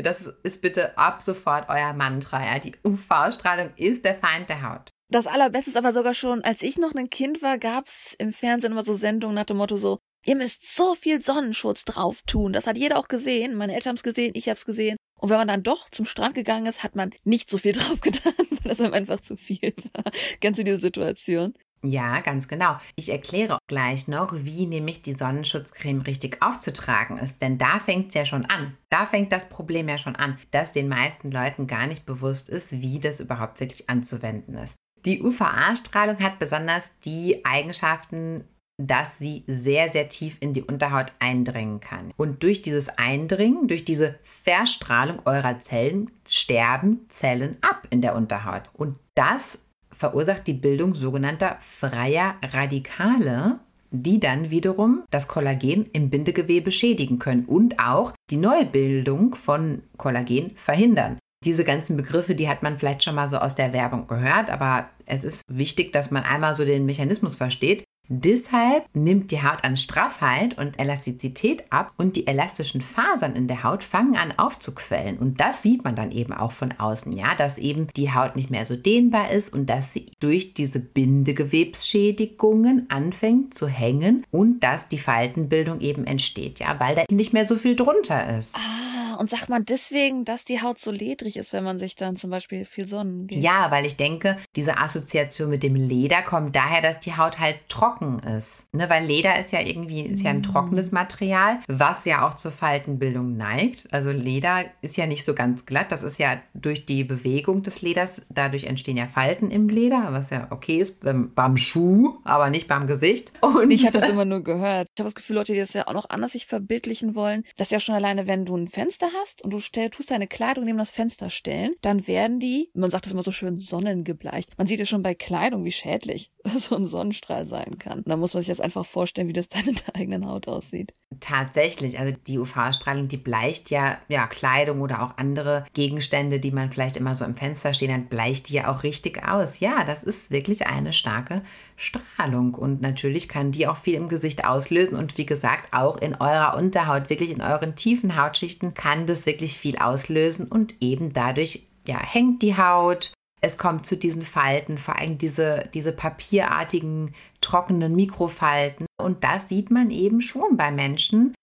Das ist bitte ab sofort euer Mantra. Ja? Die UV-Strahlung ist der Feind der Haut. Das Allerbeste ist aber sogar schon, als ich noch ein Kind war, gab's im Fernsehen immer so Sendungen nach dem Motto so, ihr müsst so viel Sonnenschutz drauf tun. Das hat jeder auch gesehen. Meine Eltern haben's gesehen, ich hab's gesehen. Und wenn man dann doch zum Strand gegangen ist, hat man nicht so viel drauf getan, weil das einfach zu viel war. Kennst du diese Situation? Ja, ganz genau. Ich erkläre gleich noch, wie nämlich die Sonnenschutzcreme richtig aufzutragen ist. Denn da fängt es ja schon an. Da fängt das Problem ja schon an, dass den meisten Leuten gar nicht bewusst ist, wie das überhaupt wirklich anzuwenden ist. Die UVA-Strahlung hat besonders die Eigenschaften, dass sie sehr, sehr tief in die Unterhaut eindringen kann. Und durch dieses Eindringen, durch diese Verstrahlung eurer Zellen, sterben Zellen ab in der Unterhaut. Und das verursacht die Bildung sogenannter freier Radikale, die dann wiederum das Kollagen im Bindegewebe schädigen können und auch die Neubildung von Kollagen verhindern. Diese ganzen Begriffe, die hat man vielleicht schon mal so aus der Werbung gehört, aber es ist wichtig, dass man einmal so den Mechanismus versteht. Deshalb nimmt die Haut an Straffheit und Elastizität ab und die elastischen Fasern in der Haut fangen an aufzuquellen. Und das sieht man dann eben auch von außen, ja, dass eben die Haut nicht mehr so dehnbar ist und dass sie durch diese Bindegewebsschädigungen anfängt zu hängen und dass die Faltenbildung eben entsteht, ja, weil da nicht mehr so viel drunter ist. Ah. Und sagt man deswegen, dass die Haut so ledrig ist, wenn man sich dann zum Beispiel viel Sonnen geht? Ja, weil ich denke, diese Assoziation mit dem Leder kommt daher, dass die Haut halt trocken ist. Ne, weil Leder ist ja irgendwie ist ja ein trockenes Material, was ja auch zur Faltenbildung neigt. Also Leder ist ja nicht so ganz glatt. Das ist ja durch die Bewegung des Leders, dadurch entstehen ja Falten im Leder, was ja okay ist beim, beim Schuh, aber nicht beim Gesicht. Und Ich habe das immer nur gehört. Ich habe das Gefühl, Leute, die das ja auch noch anders sich verbildlichen wollen, dass ja schon alleine, wenn du ein Fenster hast und du stell, tust deine Kleidung neben das Fenster stellen, dann werden die, man sagt das immer so schön, sonnengebleicht. Man sieht ja schon bei Kleidung, wie schädlich so ein Sonnenstrahl sein kann. Da muss man sich das einfach vorstellen, wie das dann in der eigenen Haut aussieht. Tatsächlich, also die UV-Strahlung, die bleicht ja, ja Kleidung oder auch andere Gegenstände, die man vielleicht immer so im Fenster stehen hat, bleicht die ja auch richtig aus. Ja, das ist wirklich eine starke Strahlung und natürlich kann die auch viel im Gesicht auslösen und wie gesagt, auch in eurer Unterhaut, wirklich in euren tiefen Hautschichten kann das wirklich viel auslösen und eben dadurch ja, hängt die Haut, es kommt zu diesen Falten, vor allem diese, diese papierartigen, trockenen Mikrofalten. Und das sieht man eben schon bei Menschen,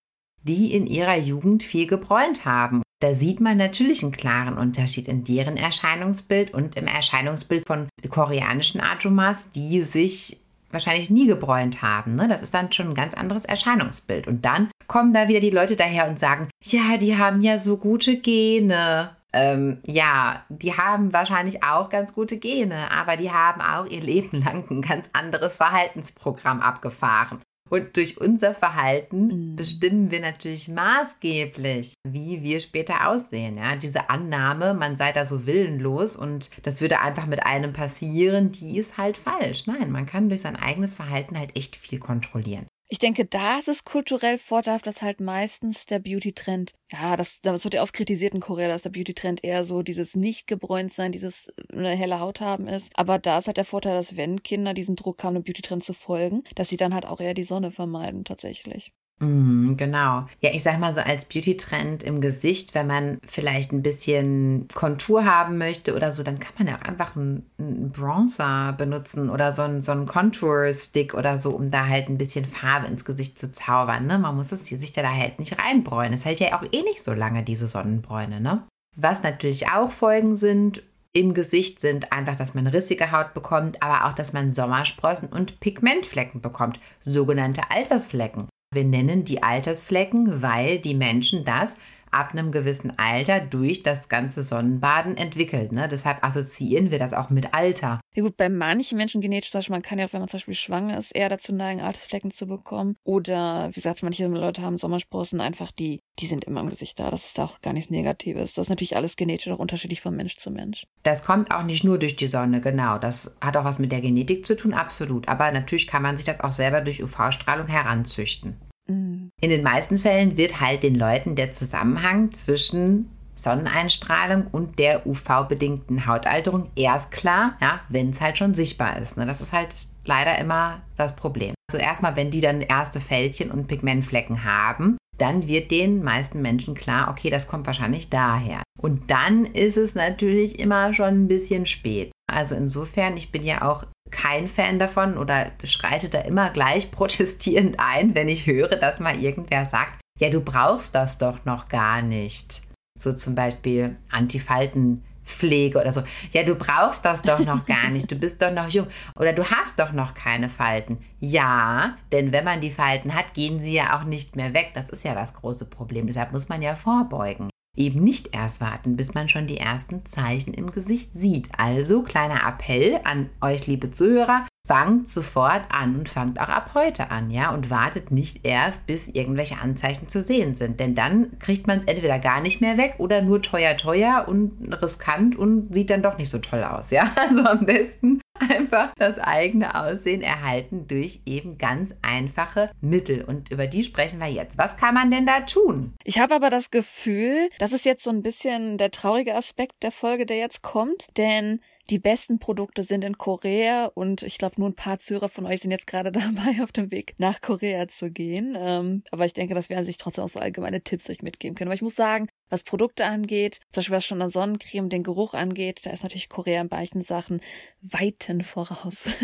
die in ihrer Jugend viel gebräunt haben. Da sieht man natürlich einen klaren Unterschied in deren Erscheinungsbild und im Erscheinungsbild von koreanischen Ajumas, die sich wahrscheinlich nie gebräunt haben. Ne? Das ist dann schon ein ganz anderes Erscheinungsbild. Und dann kommen da wieder die Leute daher und sagen, ja, die haben ja so gute Gene. Ähm, ja, die haben wahrscheinlich auch ganz gute Gene, aber die haben auch ihr Leben lang ein ganz anderes Verhaltensprogramm abgefahren. Und durch unser Verhalten Mhm. bestimmen wir natürlich maßgeblich, wie wir später aussehen. Ja? Diese Annahme, man sei da so willenlos und das würde einfach mit einem passieren, die ist halt falsch. Nein, man kann durch sein eigenes Verhalten halt echt viel kontrollieren. Ich denke, da ist es kulturell vorteilhaft, dass halt meistens der Beauty-Trend, ja, das, das wird ja oft kritisiert in Korea, dass der Beauty-Trend eher so dieses nicht gebräunt sein, dieses äh, eine helle Haut haben ist. Aber da ist halt der Vorteil, dass wenn Kinder diesen Druck haben, dem Beauty-Trend zu folgen, dass sie dann halt auch eher die Sonne vermeiden, tatsächlich. Mhm, genau. Ja, ich sag mal so als Beauty-Trend im Gesicht, wenn man vielleicht ein bisschen Kontur haben möchte oder so, dann kann man ja auch einfach einen, Bronzer benutzen oder so einen, so einen Contour-Stick oder so, um da halt ein bisschen Farbe ins Gesicht zu zaubern. Ne? Man muss es sich da halt nicht reinbräunen. Es hält ja auch eh nicht so lange, diese Sonnenbräune. Ne? Was natürlich auch Folgen sind, im Gesicht sind einfach, dass man rissige Haut bekommt, aber auch, dass man Sommersprossen und Pigmentflecken bekommt, sogenannte Altersflecken. Wir nennen die Altersflecken, weil die Menschen das ab einem gewissen Alter durch das ganze Sonnenbaden entwickelt. Ne? Deshalb assoziieren wir das auch mit Alter. Ja gut, bei manchen Menschen genetisch, zum Beispiel, man kann ja auch, wenn man zum Beispiel schwanger ist, eher dazu neigen, Altersflecken zu bekommen. Oder, wie gesagt, manche Leute haben Sommersprossen, einfach die, die sind immer im Gesicht da. Das ist auch gar nichts Negatives. Das ist natürlich alles genetisch auch unterschiedlich von Mensch zu Mensch. Das kommt auch nicht nur durch die Sonne, genau. Das hat auch was mit der Genetik zu tun, absolut. Aber natürlich kann man sich das auch selber durch UV-Strahlung heranzüchten. Mhm. In den meisten Fällen wird halt den Leuten der Zusammenhang zwischen Sonneneinstrahlung und der UV-bedingten Hautalterung erst klar, ja, wenn es halt schon sichtbar ist. Ne? Das ist halt leider immer das Problem. Also erstmal, wenn die dann erste Fältchen und Pigmentflecken haben, dann wird den meisten Menschen klar, okay, das kommt wahrscheinlich daher. Und dann ist es natürlich immer schon ein bisschen spät. Also insofern, ich bin ja auch kein Fan davon oder schreite da immer gleich protestierend ein, wenn ich höre, dass mal irgendwer sagt, ja, du brauchst das doch noch gar nicht. So zum Beispiel Antifaltenpflege oder so. Ja, du brauchst das doch noch gar nicht. Du bist doch noch jung oder du hast doch noch keine Falten. Ja, denn wenn man die Falten hat, gehen sie ja auch nicht mehr weg. Das ist ja das große Problem. Deshalb muss man ja vorbeugen. Eben nicht erst warten, bis man schon die ersten Zeichen im Gesicht sieht. Also kleiner Appell an euch, liebe Zuhörer, fangt sofort an und fangt auch ab heute an, ja, und wartet nicht erst, bis irgendwelche Anzeichen zu sehen sind, denn dann kriegt man es entweder gar nicht mehr weg oder nur teuer, teuer und riskant und sieht dann doch nicht so toll aus, ja. Also am besten einfach das eigene Aussehen erhalten durch eben ganz einfache Mittel und über die sprechen wir jetzt. Was kann man denn da tun? Ich habe aber das Gefühl, das ist jetzt so ein bisschen der traurige Aspekt der Folge, der jetzt kommt, denn die besten Produkte sind in Korea und ich glaube, nur ein paar Zuhörer von euch sind jetzt gerade dabei, auf dem Weg nach Korea zu gehen. Ähm, aber ich denke, dass wir an sich trotzdem auch so allgemeine Tipps euch mitgeben können. Aber ich muss sagen, was Produkte angeht, zum Beispiel was schon an Sonnencreme, den Geruch angeht, da ist natürlich Korea in manchen Sachen weiten voraus.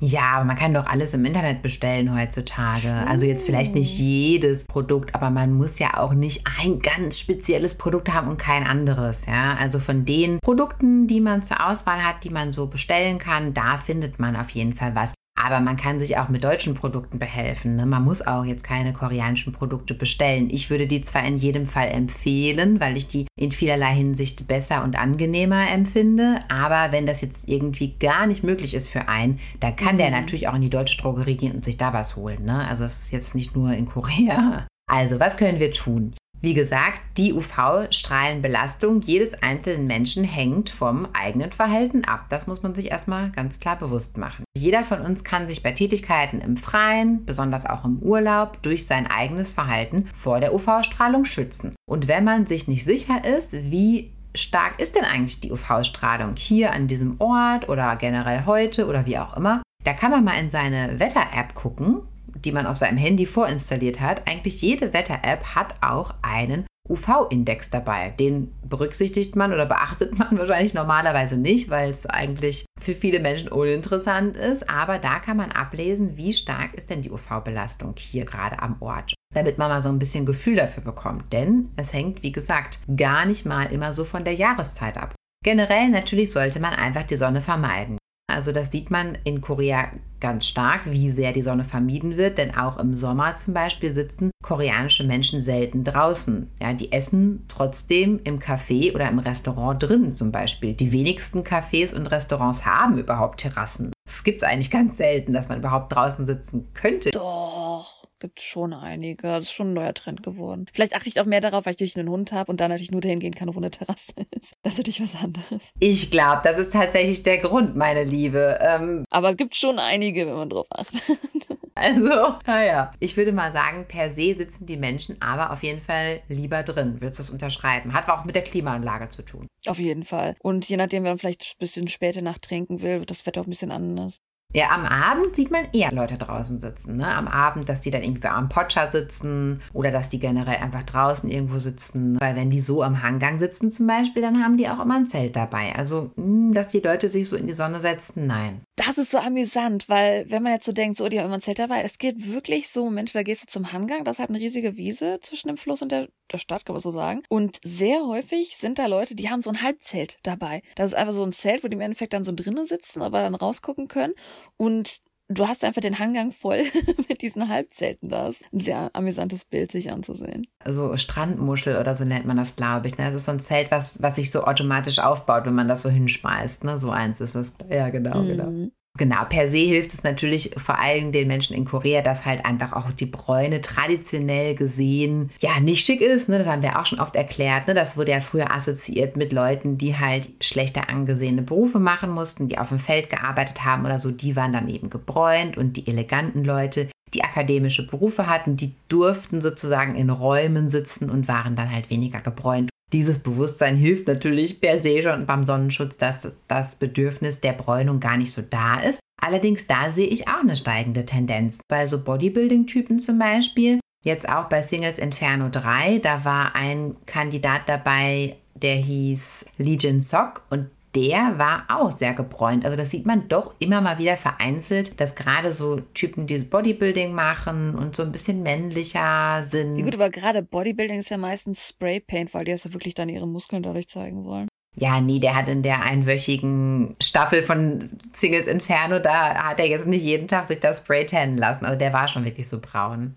Ja, aber man kann doch alles im Internet bestellen heutzutage. Also jetzt vielleicht nicht jedes Produkt, aber man muss ja auch nicht ein ganz spezielles Produkt haben und kein anderes. Ja, also von den Produkten, die man zur Auswahl hat, die man so bestellen kann, da findet man auf jeden Fall was. Aber man kann sich auch mit deutschen Produkten behelfen. Ne? Man muss auch jetzt keine koreanischen Produkte bestellen. Ich würde die zwar in jedem Fall empfehlen, weil ich die in vielerlei Hinsicht besser und angenehmer empfinde. Aber wenn das jetzt irgendwie gar nicht möglich ist für einen, dann kann mhm. der natürlich auch in die deutsche Drogerie gehen und sich da was holen. Ne? Also es ist jetzt nicht nur in Korea. Also, was können wir tun? Wie gesagt, die UV-Strahlenbelastung jedes einzelnen Menschen hängt vom eigenen Verhalten ab. Das muss man sich erstmal ganz klar bewusst machen. Jeder von uns kann sich bei Tätigkeiten im Freien, besonders auch im Urlaub, durch sein eigenes Verhalten vor der UV-Strahlung schützen. Und wenn man sich nicht sicher ist, wie stark ist denn eigentlich die UV-Strahlung hier an diesem Ort oder generell heute oder wie auch immer, da kann man mal in seine Wetter-App gucken die man auf seinem Handy vorinstalliert hat, eigentlich jede Wetter-App hat auch einen UV-Index dabei. Den berücksichtigt man oder beachtet man wahrscheinlich normalerweise nicht, weil es eigentlich für viele Menschen uninteressant ist. Aber da kann man ablesen, wie stark ist denn die UV-Belastung hier gerade am Ort. Damit man mal so ein bisschen Gefühl dafür bekommt. Denn es hängt, wie gesagt, gar nicht mal immer so von der Jahreszeit ab. Generell natürlich sollte man einfach die Sonne vermeiden. Also das sieht man in Korea ganz stark, wie sehr die Sonne vermieden wird, denn auch im Sommer zum Beispiel sitzen koreanische Menschen selten draußen. Ja, die essen trotzdem im Café oder im Restaurant drin zum Beispiel. Die wenigsten Cafés und Restaurants haben überhaupt Terrassen. Es gibt es eigentlich ganz selten, dass man überhaupt draußen sitzen könnte. Doch gibt schon einige. Das ist schon ein neuer Trend geworden. Vielleicht achte ich auch mehr darauf, weil ich durch einen Hund habe und dann natürlich nur dahin gehen kann, wo eine Terrasse ist. Das ist natürlich was anderes. Ich glaube, das ist tatsächlich der Grund, meine Liebe. Ähm, Aber es gibt schon einige, wenn man drauf achtet. Also, naja. Ich würde mal sagen, per se sitzen die Menschen aber auf jeden Fall lieber drin. Würdest du das unterschreiben? Hat auch mit der Klimaanlage zu tun. Auf jeden Fall. Und je nachdem, wenn man vielleicht ein bisschen später Nacht trinken will, wird das Wetter auch ein bisschen anders. Ja, am Abend sieht man eher Leute draußen sitzen. Ne? Am Abend, dass die dann irgendwie am Potscher sitzen oder dass die generell einfach draußen irgendwo sitzen. Weil wenn die so am Hangang sitzen zum Beispiel, dann haben die auch immer ein Zelt dabei. Also, hm, dass die Leute sich so in die Sonne setzen, nein. Das ist so amüsant, weil wenn man jetzt so denkt, so, die haben immer ein Zelt dabei, es gibt wirklich so Momente, da gehst du zum Hangang, das hat eine riesige Wiese zwischen dem Fluss und der, der Stadt, kann man so sagen. Und sehr häufig sind da Leute, die haben so ein Halbzelt dabei. Das ist einfach so ein Zelt, wo die im Endeffekt dann so drinnen sitzen, aber dann rausgucken können. Und du hast einfach den Hangang voll mit diesen Halbzelten. Da ist ein sehr amüsantes Bild, sich anzusehen. So Strandmuschel oder so nennt man das, glaube ich. Ne? Das ist so ein Zelt, was, was sich so automatisch aufbaut, wenn man das so hinschmeißt. Ne? So eins ist es. Ja, genau, mhm. genau. Genau, per se hilft es natürlich vor allem den Menschen in Korea, dass halt einfach auch die Bräune traditionell gesehen ja nicht schick ist. Ne? Das haben wir auch schon oft erklärt. Ne? Das wurde ja früher assoziiert mit Leuten, die halt schlechter angesehene Berufe machen mussten, die auf dem Feld gearbeitet haben oder so. Die waren dann eben gebräunt und die eleganten Leute, die akademische Berufe hatten, die durften sozusagen in Räumen sitzen und waren dann halt weniger gebräunt dieses Bewusstsein hilft natürlich per se schon beim Sonnenschutz, dass das Bedürfnis der Bräunung gar nicht so da ist. Allerdings da sehe ich auch eine steigende Tendenz. Bei so Bodybuilding-Typen zum Beispiel, jetzt auch bei Singles Inferno 3, da war ein Kandidat dabei, der hieß Legion Sock und der war auch sehr gebräunt. Also das sieht man doch immer mal wieder vereinzelt, dass gerade so Typen, die Bodybuilding machen und so ein bisschen männlicher sind. Ja, gut, aber gerade Bodybuilding ist ja meistens Spraypaint, weil die ja wirklich dann ihre Muskeln dadurch zeigen wollen. Ja, nee, der hat in der einwöchigen Staffel von Singles Inferno, da hat er jetzt nicht jeden Tag sich das Spray tannen lassen. Also der war schon wirklich so braun.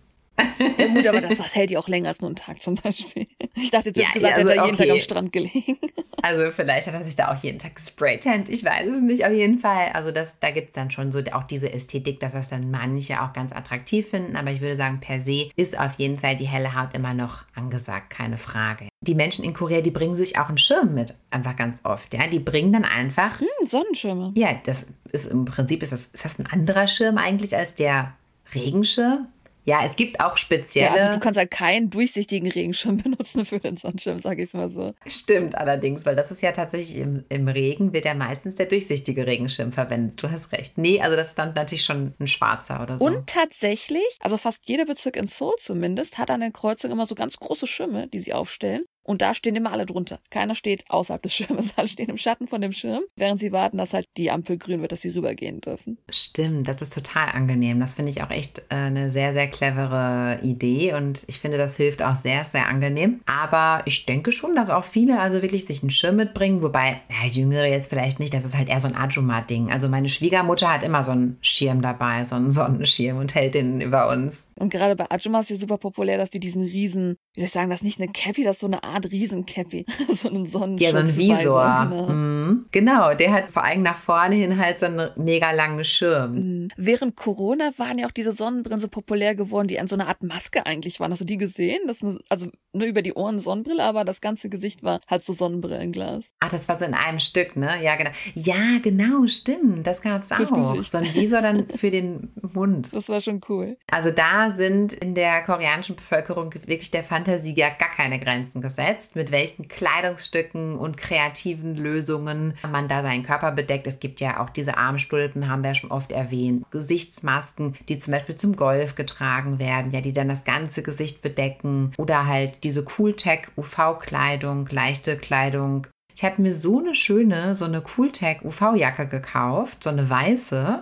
Ja gut, aber das, das hält ja auch länger als nur einen Tag zum Beispiel. Ich dachte jetzt, ja, hast gesagt, also, er hat okay. jeden Tag am Strand gelegen. Also vielleicht hat er sich da auch jeden Tag gespraytant. Ich weiß es nicht, auf jeden Fall. Also das, da gibt es dann schon so auch diese Ästhetik, dass das dann manche auch ganz attraktiv finden. Aber ich würde sagen, per se ist auf jeden Fall die helle Haut immer noch angesagt, keine Frage. Die Menschen in Korea, die bringen sich auch einen Schirm mit, einfach ganz oft. Ja, die bringen dann einfach. Hm, Sonnenschirme. Ja, das ist im Prinzip ist das, ist das ein anderer Schirm eigentlich als der Regenschirm? Ja, es gibt auch Ja, spezielle. also du kannst halt keinen durchsichtigen Regenschirm benutzen für den Sonnenschirm, sage ich mal so. Stimmt allerdings, weil das ist ja tatsächlich im, im Regen wird ja meistens der durchsichtige Regenschirm verwendet. Du hast recht. Nee, also das ist dann natürlich schon ein schwarzer oder so. Und tatsächlich, also fast jeder Bezirk in Seoul zumindest, hat an den Kreuzungen immer so ganz große Schirme, die sie aufstellen. Und da stehen immer alle drunter. Keiner steht außerhalb des Schirmes. Alle stehen im Schatten von dem Schirm, während sie warten, dass halt die Ampel grün wird, dass sie rübergehen dürfen. Stimmt, das ist total angenehm. Das finde ich auch echt äh, eine sehr, sehr clevere Idee und ich finde, das hilft auch sehr, sehr angenehm. Aber ich denke schon, dass auch viele also wirklich sich einen Schirm mitbringen, wobei, ja, Jüngere jetzt vielleicht nicht, das ist halt eher so ein Ajuma-Ding. Also meine Schwiegermutter hat immer so einen Schirm dabei, so einen Sonnenschirm und hält den über uns. Und gerade bei Ajuma ist ja super populär, dass die diesen riesen, wie soll ich sagen, das ist nicht eine Cappy, das ist so eine Art Riesencappy. so einen Sonnenschutz. Ja, so ein Visor. Genau. Mhm. Genau, der hat vor allem nach vorne hin halt so einen mega langen Schirm. Mhm. Während Corona waren ja auch diese Sonnenbrillen so populär geworden, die an so einer Art Maske eigentlich waren. Hast du die gesehen? Das eine, also nur über die Ohren Sonnenbrille, aber das ganze Gesicht war halt so Sonnenbrillenglas. Ach, das war so in einem Stück, ne? Ja, genau. Ja, genau, stimmt. Das gab es Fürs auch. Gesicht. So ein Visor dann für den Mund. Das war schon cool. Also da sind in der koreanischen Bevölkerung wirklich der Fantasie ja gar keine Grenzen gesetzt, mit welchen Kleidungsstücken und kreativen Lösungen man da seinen Körper bedeckt. Es gibt ja auch diese Armstulpen, haben wir ja schon oft erwähnt, Gesichtsmasken, die zum Beispiel zum Golf getragen werden, ja, die dann das ganze Gesicht bedecken oder halt diese Cooltech UV-Kleidung, leichte Kleidung. Ich habe mir so eine schöne, so eine Cooltech UV-Jacke gekauft, so eine weiße.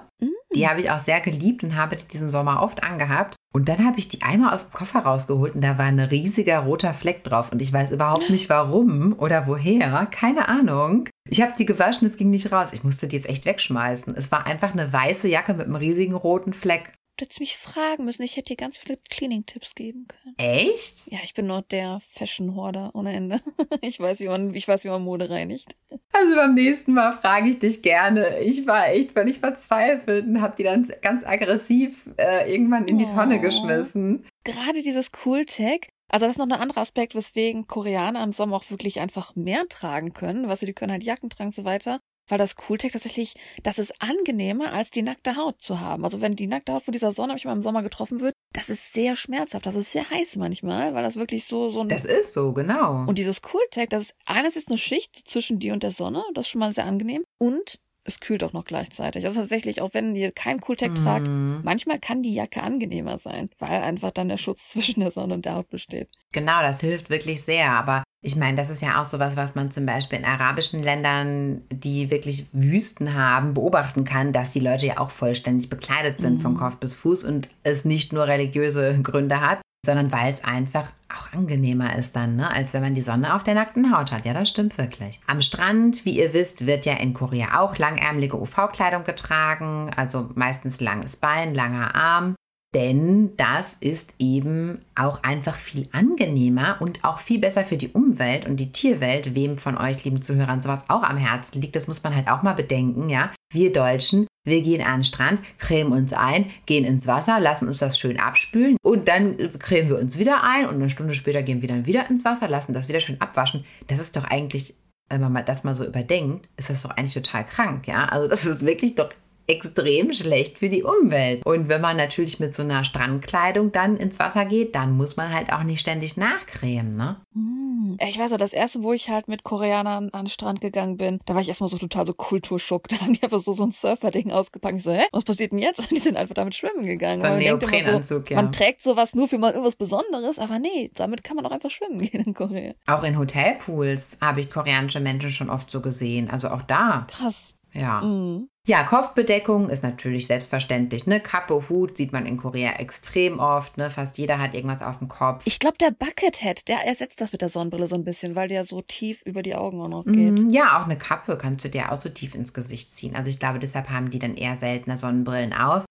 Die habe ich auch sehr geliebt und habe die diesen Sommer oft angehabt. Und dann habe ich die einmal aus dem Koffer rausgeholt und da war ein riesiger roter Fleck drauf. Und ich weiß überhaupt nicht warum oder woher. Keine Ahnung. Ich habe die gewaschen, es ging nicht raus. Ich musste die jetzt echt wegschmeißen. Es war einfach eine weiße Jacke mit einem riesigen roten Fleck. Du hättest mich fragen müssen. Ich hätte dir ganz viele Cleaning-Tipps geben können. Echt? Ja, ich bin nur der Fashion-Horder ohne Ende. Ich weiß, wie man, ich weiß, wie man Mode reinigt. Also beim nächsten Mal frage ich dich gerne. Ich war echt völlig verzweifelt und habe die dann ganz aggressiv äh, irgendwann in die Tonne Oh. geschmissen. Gerade dieses Cool-Tech, also das ist noch ein anderer Aspekt, weswegen Koreaner im Sommer auch wirklich einfach mehr tragen können. Weißt du, die können halt Jacken tragen und so weiter. Weil das Cooltech tatsächlich, das ist angenehmer, als die nackte Haut zu haben. Also wenn die nackte Haut von dieser Sonne, habe ich mal im Sommer getroffen wird, das ist sehr schmerzhaft, das ist sehr heiß manchmal, weil das wirklich so, so ein Das ist so, genau. Und dieses Cooltech, das ist eines ist eine Schicht zwischen dir und der Sonne, das ist schon mal sehr angenehm. Und es kühlt auch noch gleichzeitig. Also tatsächlich, auch wenn ihr kein Cooltech tragt, Mhm. manchmal kann die Jacke angenehmer sein, weil einfach dann der Schutz zwischen der Sonne und der Haut besteht. Genau, das hilft wirklich sehr. Aber ich meine, das ist ja auch sowas, was man zum Beispiel in arabischen Ländern, die wirklich Wüsten haben, beobachten kann, dass die Leute ja auch vollständig bekleidet sind von Kopf bis Fuß und es nicht nur religiöse Gründe hat, sondern weil es einfach auch angenehmer ist dann, ne? als wenn man die Sonne auf der nackten Haut hat. Ja, das stimmt wirklich. Am Strand, wie ihr wisst, wird ja in Korea auch langärmelige UV-Kleidung getragen, also meistens langes Bein, langer Arm. Denn das ist eben auch einfach viel angenehmer und auch viel besser für die Umwelt und die Tierwelt, wem von euch, lieben Zuhörern, sowas auch am Herzen liegt. Das muss man halt auch mal bedenken, ja. Wir Deutschen, wir gehen an den Strand, cremen uns ein, gehen ins Wasser, lassen uns das schön abspülen und dann cremen wir uns wieder ein und eine Stunde später gehen wir dann wieder ins Wasser, lassen das wieder schön abwaschen. Das ist doch eigentlich, wenn man das mal so überdenkt, ist das doch eigentlich total krank, ja. Also das ist wirklich doch extrem schlecht für die Umwelt. Und wenn man natürlich mit so einer Strandkleidung dann ins Wasser geht, dann muss man halt auch nicht ständig nachcremen, ne? Hm. Ich weiß noch, das erste, wo ich halt mit Koreanern an den Strand gegangen bin, da war ich erstmal so total so Kulturschock. Da haben die einfach so, so ein Surfer-Ding ausgepackt. Ich so, hä, was passiert denn jetzt? Und die sind einfach damit schwimmen gegangen. So ein Neoprenanzug, so, ja. Man trägt sowas nur für mal irgendwas Besonderes, aber nee, damit kann man auch einfach schwimmen gehen in Korea. Auch in Hotelpools habe ich koreanische Menschen schon oft so gesehen. Also auch da, Krass. ja. Mhm. Ja, Kopfbedeckung ist natürlich selbstverständlich. Ne? Kappe, Hut sieht man in Korea extrem oft. Ne? Fast jeder hat irgendwas auf dem Kopf. Ich glaube, der Buckethead, der ersetzt das mit der Sonnenbrille so ein bisschen, weil der so tief über die Augen auch noch geht. Mhm, Ja, auch eine Kappe kannst du dir auch so tief ins Gesicht ziehen. Also ich glaube, deshalb haben die dann eher seltener Sonnenbrillen auf.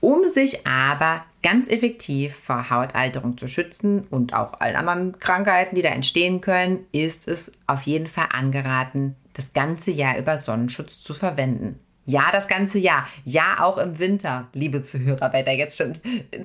Um sich aber ganz effektiv vor Hautalterung zu schützen und auch allen anderen Krankheiten, die da entstehen können, ist es auf jeden Fall angeraten, das ganze Jahr über Sonnenschutz zu verwenden. Ja, das ganze Jahr. Ja, auch im Winter, liebe Zuhörer, wer da jetzt schon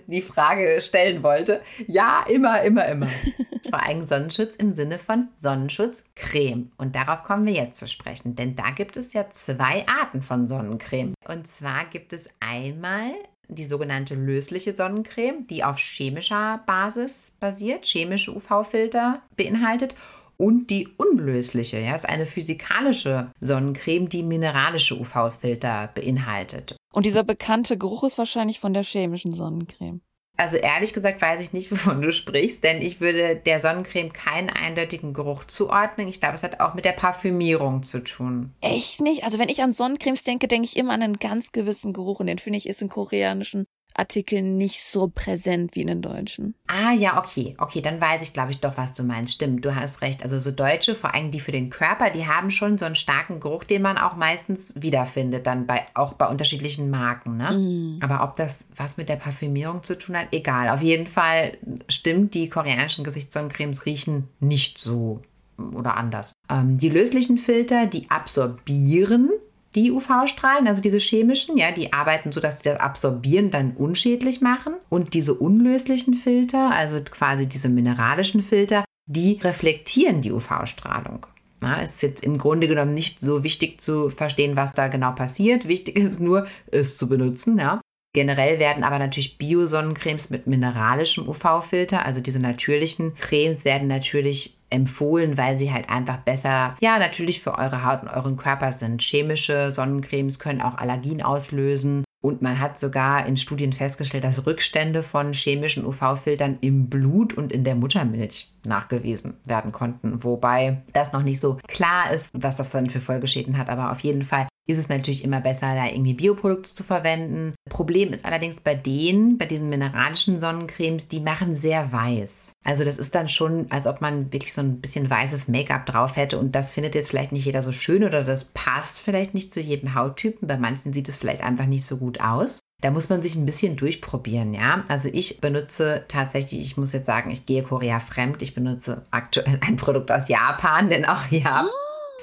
die Frage stellen wollte. Ja, immer, immer, immer. Vor allem Sonnenschutz im Sinne von Sonnenschutzcreme. Und darauf kommen wir jetzt zu sprechen, denn da gibt es ja zwei Arten von Sonnencreme. Und zwar gibt es einmal die sogenannte lösliche Sonnencreme, die auf chemischer Basis basiert, chemische UV-Filter beinhaltet. Und die unlösliche, ja, ist eine physikalische Sonnencreme, die mineralische UV-Filter beinhaltet. Und dieser bekannte Geruch ist wahrscheinlich von der chemischen Sonnencreme. Also ehrlich gesagt weiß ich nicht, wovon du sprichst, denn ich würde der Sonnencreme keinen eindeutigen Geruch zuordnen. Ich glaube, es hat auch mit der Parfümierung zu tun. Echt nicht? Also wenn ich an Sonnencremes denke, denke ich immer an einen ganz gewissen Geruch und den finde ich ist in koreanischen Artikeln nicht so präsent wie in den deutschen. Ah ja, okay. Okay, dann weiß ich, glaube ich, doch, was du meinst. Stimmt, du hast recht. Also so Deutsche, vor allem die für den Körper, die haben schon so einen starken Geruch, den man auch meistens wiederfindet, dann bei, auch bei unterschiedlichen Marken. Ne? Mm. Aber ob das was mit der Parfümierung zu tun hat, egal. Auf jeden Fall stimmt, die koreanischen Gesichtssonnencremes riechen nicht so oder anders. Ähm, die löslichen Filter, die absorbieren die UV-Strahlen, also diese chemischen, ja, die arbeiten so, dass sie das absorbieren, dann unschädlich machen. Und diese unlöslichen Filter, also quasi diese mineralischen Filter, die reflektieren die UV-Strahlung. Ja, ist jetzt im Grunde genommen nicht so wichtig zu verstehen, was da genau passiert. Wichtig ist nur, es zu benutzen. Ja. Generell werden aber natürlich Bio-Sonnencremes mit mineralischem UV-Filter, also diese natürlichen Cremes, werden natürlich empfohlen, weil sie halt einfach besser, ja, natürlich für eure Haut und euren Körper sind. Chemische Sonnencremes können auch Allergien auslösen. Und man hat sogar in Studien festgestellt, dass Rückstände von chemischen UV-Filtern im Blut und in der Muttermilch nachgewiesen werden konnten. Wobei das noch nicht so klar ist, was das dann für Folgeschäden hat. Aber auf jeden Fall ist es natürlich immer besser, da irgendwie Bioprodukte zu verwenden. Problem ist allerdings bei denen, bei diesen mineralischen Sonnencremes, die machen sehr weiß. Also das ist dann schon, als ob man wirklich so ein bisschen weißes Make-up drauf hätte und das findet jetzt vielleicht nicht jeder so schön oder das passt vielleicht nicht zu jedem Hauttypen. Bei manchen sieht es vielleicht einfach nicht so gut aus. Da muss man sich ein bisschen durchprobieren, ja. Also ich benutze tatsächlich, ich muss jetzt sagen, ich gehe Korea fremd. Ich benutze aktuell ein Produkt aus Japan, denn auch Japan.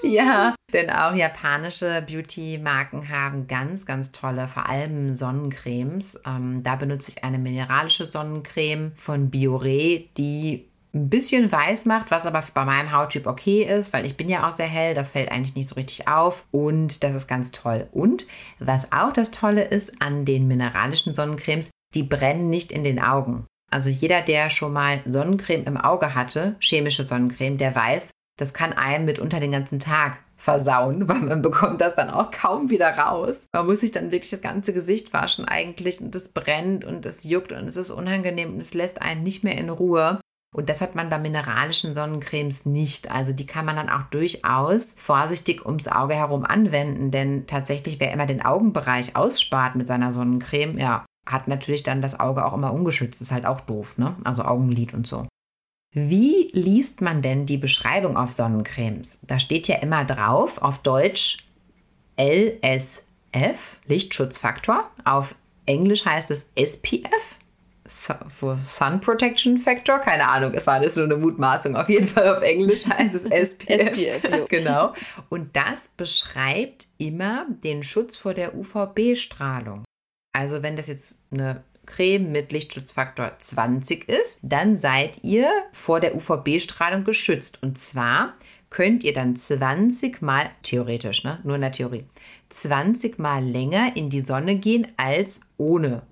Ja, denn auch japanische Beauty-Marken haben ganz, ganz tolle, vor allem Sonnencremes. Ähm, da benutze ich eine mineralische Sonnencreme von Biore, die ein bisschen weiß macht, was aber bei meinem Hauttyp okay ist, weil ich bin ja auch sehr hell, das fällt eigentlich nicht so richtig auf und das ist ganz toll. Und was auch das Tolle ist an den mineralischen Sonnencremes, die brennen nicht in den Augen. Also jeder, der schon mal Sonnencreme im Auge hatte, chemische Sonnencreme, der weiß, das kann einem mitunter den ganzen Tag versauen, weil man bekommt das dann auch kaum wieder raus. Man muss sich dann wirklich das ganze Gesicht waschen eigentlich und es brennt und es juckt und es ist unangenehm und es lässt einen nicht mehr in Ruhe. Und das hat man bei mineralischen Sonnencremes nicht. Also die kann man dann auch durchaus vorsichtig ums Auge herum anwenden, denn tatsächlich, wer immer den Augenbereich ausspart mit seiner Sonnencreme, ja, hat natürlich dann das Auge auch immer ungeschützt. ist halt auch doof, ne? Also Augenlid und so. Wie liest man denn die Beschreibung auf Sonnencremes? Da steht ja immer drauf, auf Deutsch LSF, Lichtschutzfaktor. Auf Englisch heißt es SPF, Sun Protection Factor. Keine Ahnung, es war das nur eine Mutmaßung. Auf jeden Fall auf Englisch heißt es SPF. SPF, genau. Und das beschreibt immer den Schutz vor der UVB-Strahlung. Also wenn das jetzt eine Creme mit Lichtschutzfaktor 20 ist, dann seid ihr vor der UVB-Strahlung geschützt. Und zwar könnt ihr dann 20 mal, theoretisch, ne? nur in der Theorie, 20 mal länger in die Sonne gehen als ohne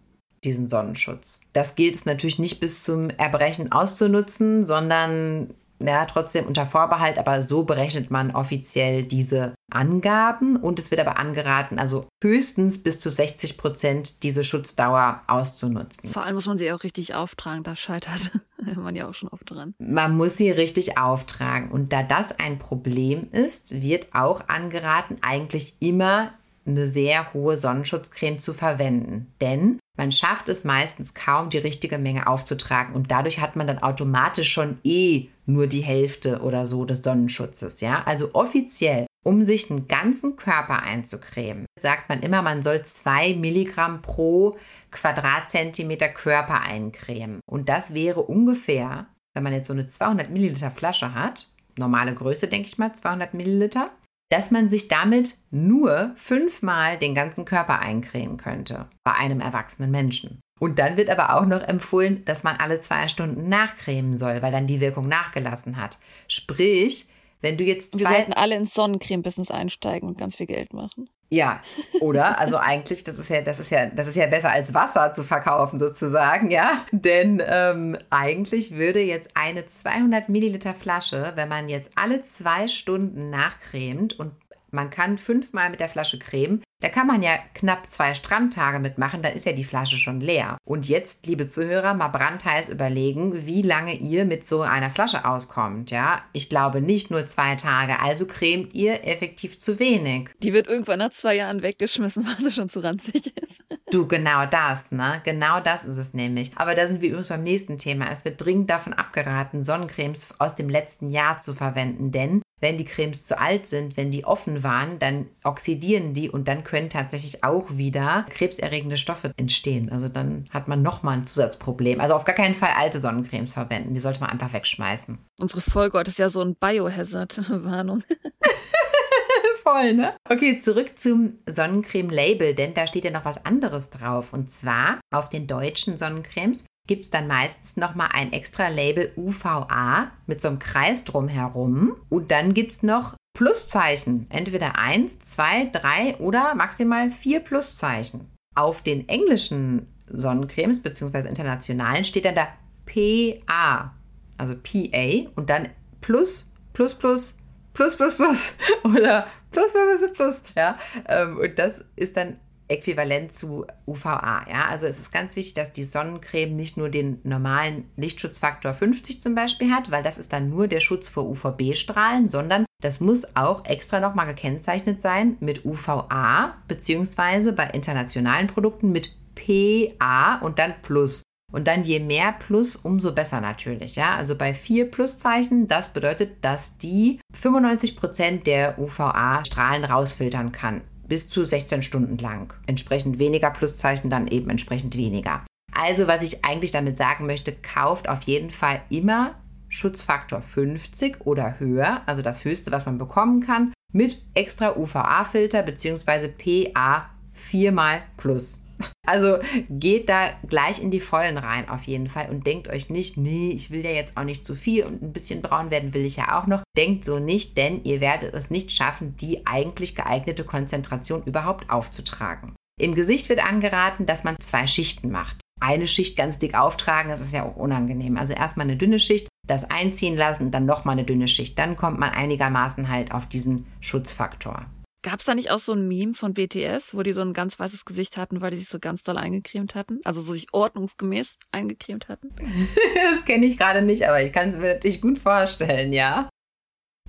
diesen Sonnenschutz. Das gilt es natürlich nicht bis zum Erbrechen auszunutzen, sondern ja, trotzdem unter Vorbehalt, aber so berechnet man offiziell diese Angaben und es wird aber angeraten, also höchstens bis zu 60 Prozent diese Schutzdauer auszunutzen. Vor allem muss man sie auch richtig auftragen, das scheitert man ja auch schon oft dran. Man muss sie richtig auftragen und da das ein Problem ist, wird auch angeraten, eigentlich immer eine sehr hohe Sonnenschutzcreme zu verwenden, denn man schafft es meistens kaum, die richtige Menge aufzutragen und dadurch hat man dann automatisch schon eh nur die Hälfte oder so des Sonnenschutzes. Ja, also offiziell, um sich einen ganzen Körper einzucremen, sagt man immer, man soll zwei Milligramm pro Quadratzentimeter Körper eincremen. Und das wäre ungefähr, wenn man jetzt so eine 200 Milliliter Flasche hat, normale Größe denke ich mal, 200 Milliliter, dass man sich damit nur fünfmal den ganzen Körper eincremen könnte bei einem erwachsenen Menschen. Und dann wird aber auch noch empfohlen, dass man alle zwei Stunden nachcremen soll, weil dann die Wirkung nachgelassen hat. Sprich, wenn du jetzt Wir sollten alle ins Sonnencreme-Business einsteigen und ganz viel Geld machen. Ja, oder? Also eigentlich, das ist ja, das ist ja, das ist ja besser als Wasser zu verkaufen sozusagen, ja. Denn ähm, eigentlich würde jetzt eine 200 Milliliter Flasche, wenn man jetzt alle zwei Stunden nachcremt und man kann fünfmal mit der Flasche cremen. Da kann man ja knapp zwei Strandtage mitmachen, dann ist ja die Flasche schon leer. Und jetzt, liebe Zuhörer, mal brandheiß überlegen, wie lange ihr mit so einer Flasche auskommt. Ja, ich glaube nicht nur zwei Tage, also cremt ihr effektiv zu wenig. Die wird irgendwann nach zwei Jahren weggeschmissen, weil sie schon zu ranzig ist. Du, genau das, ne? Genau das ist es nämlich. Aber da sind wir übrigens beim nächsten Thema. Es wird dringend davon abgeraten, Sonnencremes aus dem letzten Jahr zu verwenden, denn wenn die Cremes zu alt sind, wenn die offen waren, dann oxidieren die und dann können tatsächlich auch wieder krebserregende Stoffe entstehen. Also dann hat man nochmal ein Zusatzproblem. Also auf gar keinen Fall alte Sonnencremes verwenden. Die sollte man einfach wegschmeißen. Unsere Folge heute ist ja so ein Biohazard-Warnung. Voll, ne? Okay, zurück zum Sonnencreme-Label, denn da steht ja noch was anderes drauf. Und zwar auf den deutschen Sonnencremes gibt es dann meistens nochmal ein extra Label UVA mit so einem Kreis drumherum. Und dann gibt es noch Pluszeichen. Entweder 1, 2, 3 oder maximal 4 Pluszeichen. Auf den englischen Sonnencremes bzw. internationalen steht dann da PA, also PA und dann Plus, Plus, Plus, Plus, Plus, Plus oder Plus, Plus, Plus, Plus. Ja? Ähm, und das ist dann äquivalent zu UVA. Ja? Also es ist ganz wichtig, dass die Sonnencreme nicht nur den normalen Lichtschutzfaktor 50 zum Beispiel hat, weil das ist dann nur der Schutz vor UVB-Strahlen, sondern das muss auch extra nochmal gekennzeichnet sein mit UVA, beziehungsweise bei internationalen Produkten mit PA und dann Plus. Und dann je mehr Plus, umso besser natürlich. Ja? Also bei vier Pluszeichen, das bedeutet, dass die 95% der UVA-Strahlen rausfiltern kann bis zu 16 Stunden lang. Entsprechend weniger Pluszeichen, dann eben entsprechend weniger. Also, was ich eigentlich damit sagen möchte, kauft auf jeden Fall immer Schutzfaktor 50 oder höher, also das höchste, was man bekommen kann, mit extra UVA-Filter bzw. PA viermal plus. Also geht da gleich in die Vollen rein auf jeden Fall und denkt euch nicht, nee, ich will ja jetzt auch nicht zu viel und ein bisschen braun werden will ich ja auch noch. Denkt so nicht, denn ihr werdet es nicht schaffen, die eigentlich geeignete Konzentration überhaupt aufzutragen. Im Gesicht wird angeraten, dass man zwei Schichten macht. Eine Schicht ganz dick auftragen, das ist ja auch unangenehm. Also erstmal eine dünne Schicht, das einziehen lassen, dann nochmal eine dünne Schicht. Dann kommt man einigermaßen halt auf diesen Schutzfaktor. Gab es da nicht auch so ein Meme von BTS, wo die so ein ganz weißes Gesicht hatten, weil die sich so ganz doll eingecremt hatten? Also so sich ordnungsgemäß eingecremt hatten? das kenne ich gerade nicht, aber ich kann es mir natürlich gut vorstellen, ja.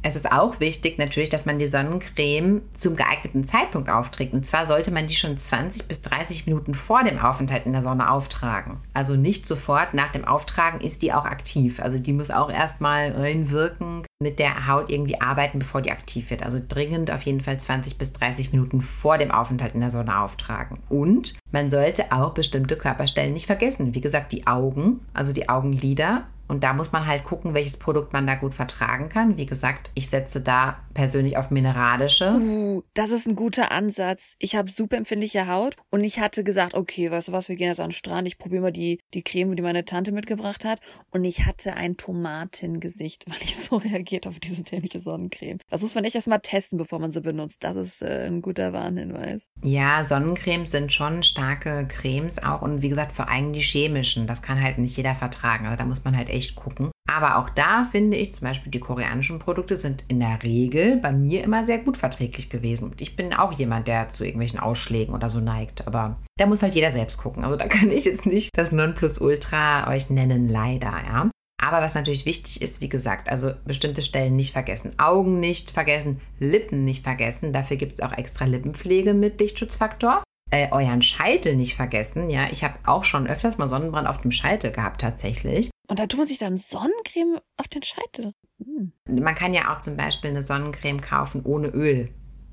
Es ist auch wichtig natürlich, dass man die Sonnencreme zum geeigneten Zeitpunkt aufträgt. Und zwar sollte man die schon 20 bis 30 Minuten vor dem Aufenthalt in der Sonne auftragen. Also nicht sofort nach dem Auftragen ist die auch aktiv. Also die muss auch erstmal reinwirken, mit der Haut irgendwie arbeiten, bevor die aktiv wird. Also dringend auf jeden Fall 20 bis 30 Minuten vor dem Aufenthalt in der Sonne auftragen. Und man sollte auch bestimmte Körperstellen nicht vergessen. Wie gesagt, die Augen, also die Augenlider und da muss man halt gucken, welches Produkt man da gut vertragen kann. Wie gesagt, ich setze da persönlich auf mineralische. Uh, das ist ein guter Ansatz. Ich habe super empfindliche Haut und ich hatte gesagt, okay, weißt du was, wir gehen jetzt an den Strand, ich probiere mal die, die Creme, die meine Tante mitgebracht hat. Und ich hatte ein Tomatengesicht, weil ich so reagiert auf diese dämliche Sonnencreme. Das muss man echt erstmal testen, bevor man sie benutzt. Das ist äh, ein guter Warnhinweis. Ja, Sonnencremes sind schon starke Cremes auch und wie gesagt, vor allem die chemischen. Das kann halt nicht jeder vertragen. Also da muss man halt echt echt gucken. Aber auch da finde ich zum Beispiel, die koreanischen Produkte sind in der Regel bei mir immer sehr gut verträglich gewesen. Und ich bin auch jemand, der zu irgendwelchen Ausschlägen oder so neigt. Aber da muss halt jeder selbst gucken. Also da kann ich jetzt nicht das Nonplusultra euch nennen, leider, ja. Aber was natürlich wichtig ist, wie gesagt, also bestimmte Stellen nicht vergessen. Augen nicht vergessen, Lippen nicht vergessen. Dafür gibt es auch extra Lippenpflege mit Lichtschutzfaktor äh, euren Scheitel nicht vergessen. Ja, ich habe auch schon öfters mal Sonnenbrand auf dem Scheitel gehabt tatsächlich. Und da tut man sich dann Sonnencreme auf den Scheitel. Hm. Man kann ja auch zum Beispiel eine Sonnencreme kaufen ohne Öl.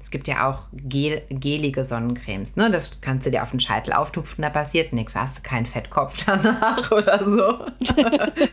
Es gibt ja auch gel, gelige Sonnencremes. Ne? Das kannst du dir auf den Scheitel auftupfen, da passiert nichts. Hast du keinen Fettkopf danach oder so.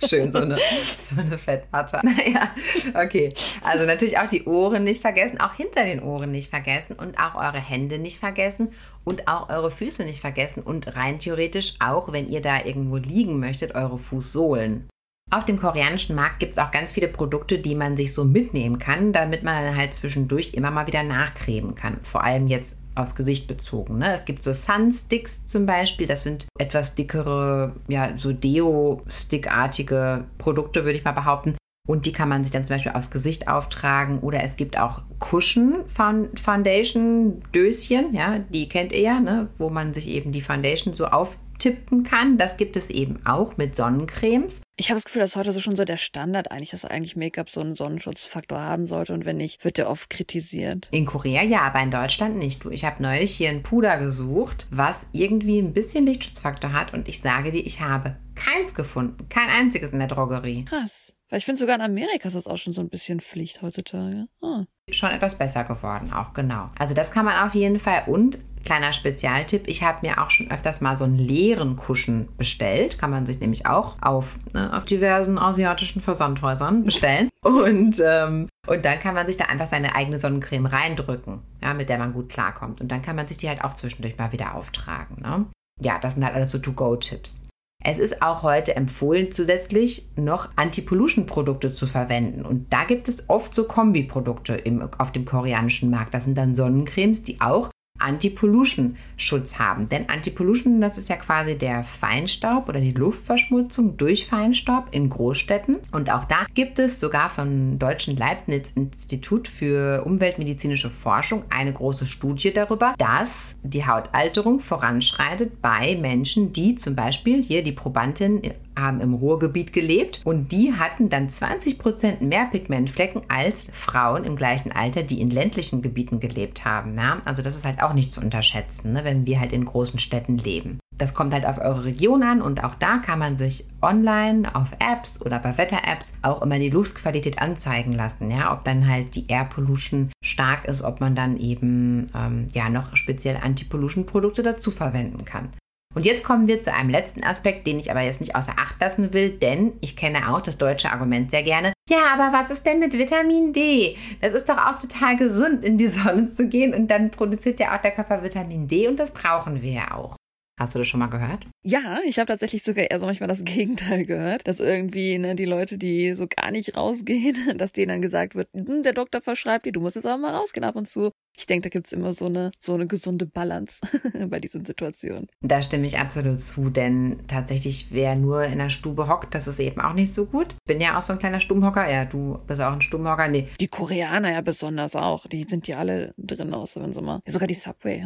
Schön, so eine, so eine Fettpatte. Naja, okay. Also natürlich auch die Ohren nicht vergessen, auch hinter den Ohren nicht vergessen und auch eure Hände nicht vergessen und auch eure Füße nicht vergessen und rein theoretisch auch, wenn ihr da irgendwo liegen möchtet, eure Fußsohlen. Auf dem koreanischen Markt gibt es auch ganz viele Produkte, die man sich so mitnehmen kann, damit man halt zwischendurch immer mal wieder nachcremen kann. Vor allem jetzt aufs Gesicht bezogen. Ne? Es gibt so Sunsticks zum Beispiel, das sind etwas dickere, ja, so Deo-Stick-artige Produkte, würde ich mal behaupten. Und die kann man sich dann zum Beispiel aufs Gesicht auftragen. Oder es gibt auch Cushion Foundation Döschen, ja, die kennt ihr ja, ne? wo man sich eben die Foundation so auftippen kann. Das gibt es eben auch mit Sonnencremes. Ich habe das Gefühl, dass heute so schon so der Standard eigentlich, dass eigentlich Make-up so einen Sonnenschutzfaktor haben sollte und wenn nicht, wird der oft kritisiert. In Korea ja, aber in Deutschland nicht. Du, ich habe neulich hier ein Puder gesucht, was irgendwie ein bisschen Lichtschutzfaktor hat und ich sage dir, ich habe keins gefunden, kein einziges in der Drogerie. Krass. Weil ich finde sogar in Amerika ist das auch schon so ein bisschen Pflicht heutzutage. Ah. Schon etwas besser geworden, auch genau. Also das kann man auf jeden Fall. Und kleiner Spezialtipp, ich habe mir auch schon öfters mal so einen leeren Kuschen bestellt. Kann man sich nämlich auch auf, ne, auf diversen asiatischen Versandhäusern bestellen. Und, ähm, und dann kann man sich da einfach seine eigene Sonnencreme reindrücken, ja, mit der man gut klarkommt. Und dann kann man sich die halt auch zwischendurch mal wieder auftragen. Ne? Ja, das sind halt alles so To-Go-Tipps. Es ist auch heute empfohlen, zusätzlich noch Anti-Pollution-Produkte zu verwenden. Und da gibt es oft so Kombiprodukte auf dem koreanischen Markt. Das sind dann Sonnencremes, die auch Anti-Pollution-Schutz haben. Denn Anti-Pollution, das ist ja quasi der Feinstaub oder die Luftverschmutzung durch Feinstaub in Großstädten. Und auch da gibt es sogar vom Deutschen Leibniz-Institut für umweltmedizinische Forschung eine große Studie darüber, dass die Hautalterung voranschreitet bei Menschen, die zum Beispiel hier die Probandin haben im Ruhrgebiet gelebt und die hatten dann 20 Prozent mehr Pigmentflecken als Frauen im gleichen Alter, die in ländlichen Gebieten gelebt haben. Ja? Also das ist halt auch nicht zu unterschätzen, ne, wenn wir halt in großen Städten leben. Das kommt halt auf eure Region an und auch da kann man sich online auf Apps oder bei Wetter-Apps auch immer die Luftqualität anzeigen lassen. Ja, ob dann halt die Air Pollution stark ist, ob man dann eben ähm, ja noch speziell Anti-Pollution-Produkte dazu verwenden kann. Und jetzt kommen wir zu einem letzten Aspekt, den ich aber jetzt nicht außer Acht lassen will, denn ich kenne auch das deutsche Argument sehr gerne. Ja, aber was ist denn mit Vitamin D? Das ist doch auch total gesund, in die Sonne zu gehen und dann produziert ja auch der Körper Vitamin D und das brauchen wir ja auch. Hast du das schon mal gehört? Ja, ich habe tatsächlich sogar eher so manchmal das Gegenteil gehört, dass irgendwie ne, die Leute, die so gar nicht rausgehen, dass denen dann gesagt wird, hm, der Doktor verschreibt dir, du musst jetzt aber mal rausgehen ab und zu. Ich denke, da gibt es immer so eine, so eine gesunde Balance bei diesen Situationen. Da stimme ich absolut zu, denn tatsächlich, wer nur in der Stube hockt, das ist eben auch nicht so gut. Bin ja auch so ein kleiner Stubenhocker. Ja, du bist auch ein Stubenhocker. Nee. Die Koreaner ja besonders auch. Die sind ja alle drin, außer wenn sie mal. Sogar die Subway.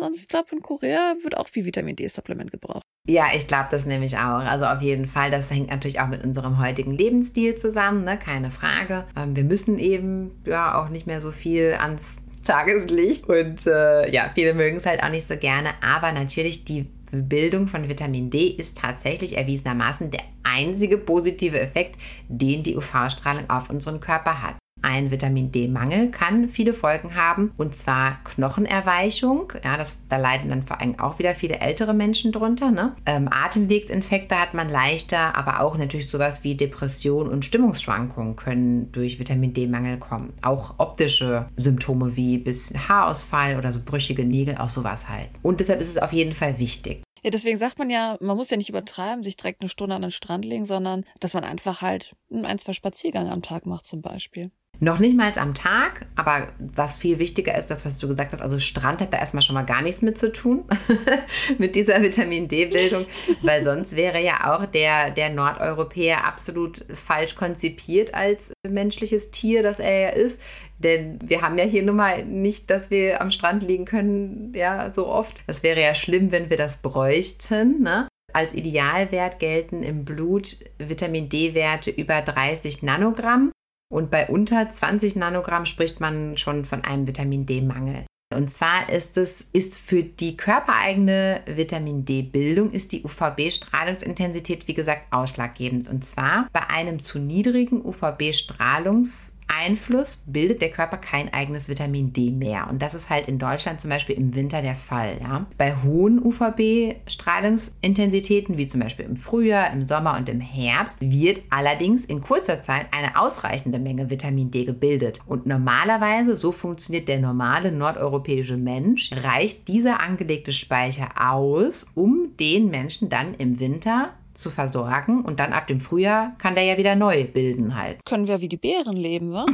Also ich glaube, in Korea wird auch viel Vitamin D-Supplement gebraucht. Ja, ich glaube das nämlich auch. Also auf jeden Fall, das hängt natürlich auch mit unserem heutigen Lebensstil zusammen, ne? keine Frage. Ähm, wir müssen eben ja auch nicht mehr so viel ans Tageslicht. Und äh, ja, viele mögen es halt auch nicht so gerne. Aber natürlich die Bildung von Vitamin D ist tatsächlich erwiesenermaßen der einzige positive Effekt, den die UV-Strahlung auf unseren Körper hat. Ein Vitamin D-Mangel kann viele Folgen haben, und zwar Knochenerweichung. Ja, das, da leiden dann vor allem auch wieder viele ältere Menschen drunter. Ne? Ähm, Atemwegsinfekte hat man leichter, aber auch natürlich sowas wie Depression und Stimmungsschwankungen können durch Vitamin D-Mangel kommen. Auch optische Symptome wie bis Haarausfall oder so brüchige Nägel, auch sowas halt. Und deshalb ist es auf jeden Fall wichtig. Ja, deswegen sagt man ja, man muss ja nicht übertreiben, sich direkt eine Stunde an den Strand legen, sondern dass man einfach halt ein, zwei Spaziergänge am Tag macht zum Beispiel. Noch nicht mal am Tag, aber was viel wichtiger ist, das, was du gesagt hast, also Strand hat da erstmal schon mal gar nichts mit zu tun, mit dieser Vitamin D-Bildung, weil sonst wäre ja auch der, der Nordeuropäer absolut falsch konzipiert als menschliches Tier, das er ja ist. Denn wir haben ja hier nun mal nicht, dass wir am Strand liegen können, ja, so oft. Das wäre ja schlimm, wenn wir das bräuchten, ne? Als Idealwert gelten im Blut Vitamin D-Werte über 30 Nanogramm. Und bei unter 20 Nanogramm spricht man schon von einem Vitamin D-Mangel. Und zwar ist es ist für die körpereigene Vitamin D-Bildung ist die UVB-Strahlungsintensität wie gesagt ausschlaggebend. Und zwar bei einem zu niedrigen UVB-Strahlungs Einfluss bildet der Körper kein eigenes Vitamin D mehr. Und das ist halt in Deutschland zum Beispiel im Winter der Fall. Ja? Bei hohen UVB-Strahlungsintensitäten, wie zum Beispiel im Frühjahr, im Sommer und im Herbst, wird allerdings in kurzer Zeit eine ausreichende Menge Vitamin D gebildet. Und normalerweise, so funktioniert der normale nordeuropäische Mensch, reicht dieser angelegte Speicher aus, um den Menschen dann im Winter zu versorgen und dann ab dem Frühjahr kann der ja wieder neu bilden halt. Können wir wie die Bären leben, wa?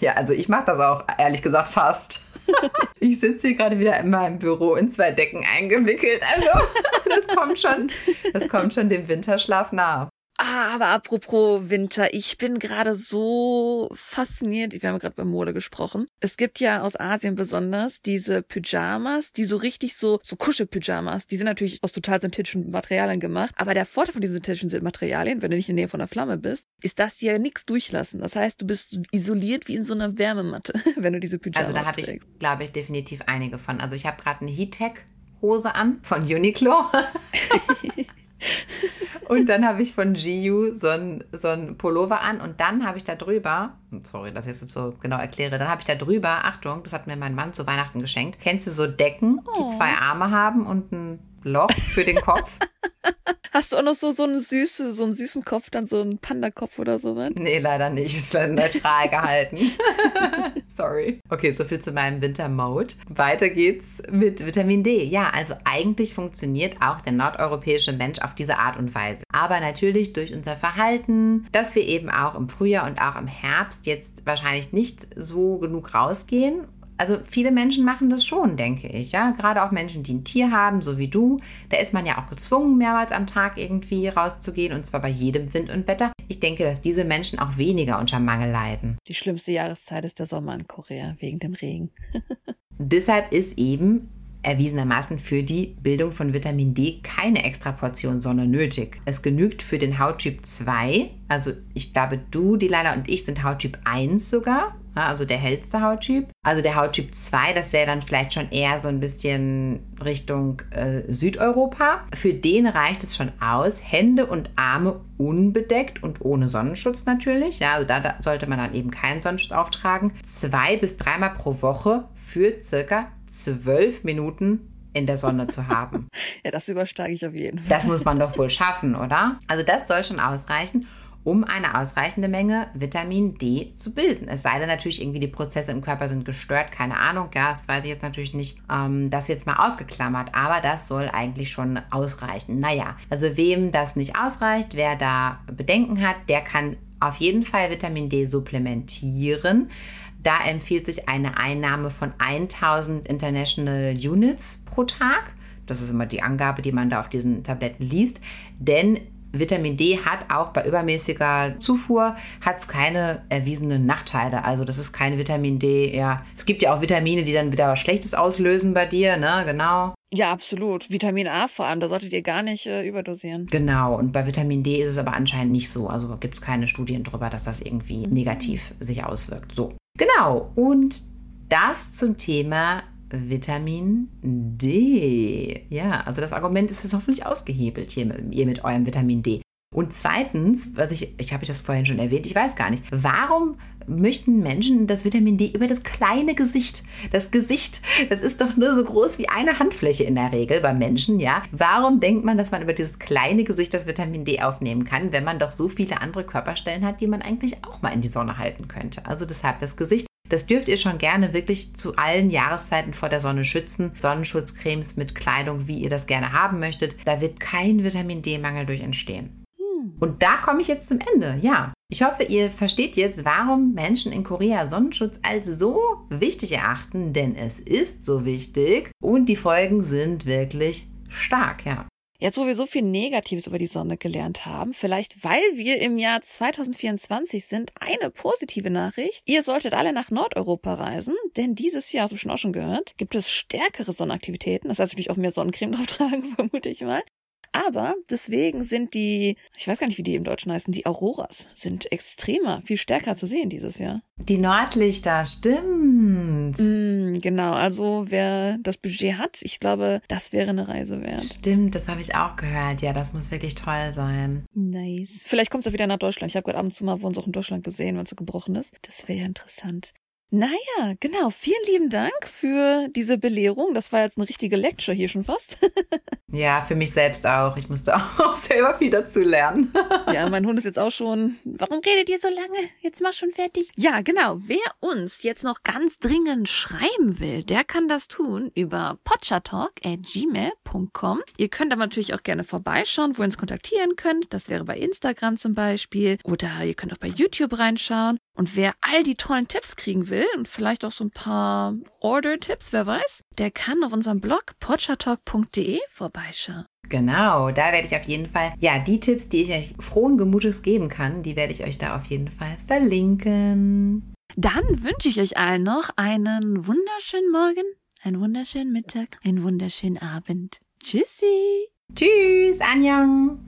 ja, also ich mache das auch ehrlich gesagt fast. Ich sitze hier gerade wieder in meinem Büro in zwei Decken eingewickelt. Also, das kommt schon, das kommt schon dem Winterschlaf nahe. Ah, aber apropos Winter, ich bin gerade so fasziniert. Wir haben gerade über Mode gesprochen. Es gibt ja aus Asien besonders diese Pyjamas, die so richtig so, so Kuschelpyjamas. Die sind natürlich aus total synthetischen Materialien gemacht. Aber der Vorteil von diesen synthetischen Materialien, wenn du nicht in der Nähe von der Flamme bist, ist, dass die ja nichts durchlassen. Das heißt, du bist isoliert wie in so einer Wärmematte, wenn du diese Pyjamas Also da habe ich, glaube ich, definitiv einige von. Also ich habe gerade eine Heattech-Hose an von Uniqlo. und dann habe ich von GU so ein, so ein Pullover an und dann habe ich da drüber, sorry, dass ich das jetzt so genau erkläre, dann habe ich da drüber, Achtung, das hat mir mein Mann zu Weihnachten geschenkt. Kennst du so Decken, Oh. die zwei Arme haben und ein Loch für den Kopf? Hast du auch noch so, so einen süße, so einen süßen Kopf, dann so einen Panda-Kopf oder so was? Nee, leider nicht. Ist leider neutral gehalten. Sorry. Okay, soviel zu meinem Winter-Mode. Weiter geht's mit Vitamin D. Ja, also eigentlich funktioniert auch der nordeuropäische Mensch auf diese Art und Weise. Aber natürlich durch unser Verhalten, dass wir eben auch im Frühjahr und auch im Herbst jetzt wahrscheinlich nicht so genug rausgehen also viele Menschen machen das schon, denke ich. Ja, gerade auch Menschen, die ein Tier haben, so wie du. Da ist man ja auch gezwungen, mehrmals am Tag irgendwie rauszugehen und zwar bei jedem Wind und Wetter. Ich denke, dass diese Menschen auch weniger unter Mangel leiden. Die schlimmste Jahreszeit ist der Sommer in Korea wegen dem Regen. Deshalb ist eben erwiesenermaßen für die Bildung von Vitamin D keine extra Portion Sonne nötig. Es genügt für den Hauttyp 2, also ich glaube, du, die Leila und ich sind Hauttyp 1 sogar, also der hellste Hauttyp. Also der Hauttyp 2, das wäre dann vielleicht schon eher so ein bisschen Richtung äh, Südeuropa. Für den reicht es schon aus, Hände und Arme unbedeckt und ohne Sonnenschutz natürlich. Ja, also da, da sollte man dann eben keinen Sonnenschutz auftragen. Zwei bis dreimal pro Woche für circa zwölf Minuten in der Sonne zu haben. Ja, das übersteige ich auf jeden Fall. Das muss man doch wohl schaffen, oder? Also das soll schon ausreichen, um eine ausreichende Menge Vitamin D zu bilden. Es sei denn natürlich irgendwie die Prozesse im Körper sind gestört, keine Ahnung, ja, das weiß ich jetzt natürlich nicht, ähm, das jetzt mal ausgeklammert, aber das soll eigentlich schon ausreichen. Naja, also wem das nicht ausreicht, wer da Bedenken hat, der kann auf jeden Fall Vitamin D supplementieren. Da empfiehlt sich eine Einnahme von 1000 International Units pro Tag. Das ist immer die Angabe, die man da auf diesen Tabletten liest. Denn Vitamin D hat auch bei übermäßiger Zufuhr hat's keine erwiesenen Nachteile. Also das ist kein Vitamin D. Ja, es gibt ja auch Vitamine, die dann wieder was Schlechtes auslösen bei dir, ne? Genau. Ja, absolut. Vitamin A vor allem, da solltet ihr gar nicht äh, überdosieren. Genau. Und bei Vitamin D ist es aber anscheinend nicht so. Also gibt es keine Studien darüber, dass das irgendwie negativ sich auswirkt. So. Genau. Und das zum Thema Vitamin D. Ja, also das Argument ist jetzt hoffentlich ausgehebelt hier mit, ihr mit eurem Vitamin D. Und zweitens, was ich, ich habe das vorhin schon erwähnt, ich weiß gar nicht, warum möchten Menschen das Vitamin D über das kleine Gesicht? Das Gesicht, das ist doch nur so groß wie eine Handfläche in der Regel beim Menschen, ja? Warum denkt man, dass man über dieses kleine Gesicht das Vitamin D aufnehmen kann, wenn man doch so viele andere Körperstellen hat, die man eigentlich auch mal in die Sonne halten könnte? Also deshalb das Gesicht. Das dürft ihr schon gerne wirklich zu allen Jahreszeiten vor der Sonne schützen. Sonnenschutzcremes mit Kleidung, wie ihr das gerne haben möchtet. Da wird kein Vitamin D-Mangel durch entstehen. Und da komme ich jetzt zum Ende. Ja, ich hoffe, ihr versteht jetzt, warum Menschen in Korea Sonnenschutz als so wichtig erachten, denn es ist so wichtig und die Folgen sind wirklich stark, ja. Jetzt, wo wir so viel Negatives über die Sonne gelernt haben, vielleicht weil wir im Jahr 2024 sind, eine positive Nachricht. Ihr solltet alle nach Nordeuropa reisen, denn dieses Jahr, hast du schon auch schon gehört, gibt es stärkere Sonnenaktivitäten. Das heißt natürlich auch mehr Sonnencreme drauf tragen, vermute ich mal. Aber deswegen sind die, ich weiß gar nicht, wie die im Deutschen heißen, die Auroras sind extremer, viel stärker zu sehen dieses Jahr. Die Nordlichter, stimmt. Mm, genau, also wer das Budget hat, ich glaube, das wäre eine Reise wert. Stimmt, das habe ich auch gehört. Ja, das muss wirklich toll sein. Nice. Vielleicht kommt es auch wieder nach Deutschland. Ich habe gerade ab und zu mal Wohns auch in Deutschland gesehen, wenn es so gebrochen ist. Das wäre ja interessant. Naja, genau. Vielen lieben Dank für diese Belehrung. Das war jetzt eine richtige Lecture hier schon fast. Ja, für mich selbst auch. Ich musste auch selber viel dazu lernen. ja, mein Hund ist jetzt auch schon. Warum redet ihr so lange? Jetzt mach schon fertig. Ja, genau. Wer uns jetzt noch ganz dringend schreiben will, der kann das tun über potchatalk.gmail.com. Ihr könnt aber natürlich auch gerne vorbeischauen, wo ihr uns kontaktieren könnt. Das wäre bei Instagram zum Beispiel. Oder ihr könnt auch bei YouTube reinschauen. Und wer all die tollen Tipps kriegen will und vielleicht auch so ein paar Order-Tipps, wer weiß, der kann auf unserem Blog podchatalk.de vorbeischauen. Genau, da werde ich auf jeden Fall, ja, die Tipps, die ich euch frohen Gemutes geben kann, die werde ich euch da auf jeden Fall verlinken. Dann wünsche ich euch allen noch einen wunderschönen Morgen, einen wunderschönen Mittag, einen wunderschönen Abend. Tschüssi! Tschüss, Anjong!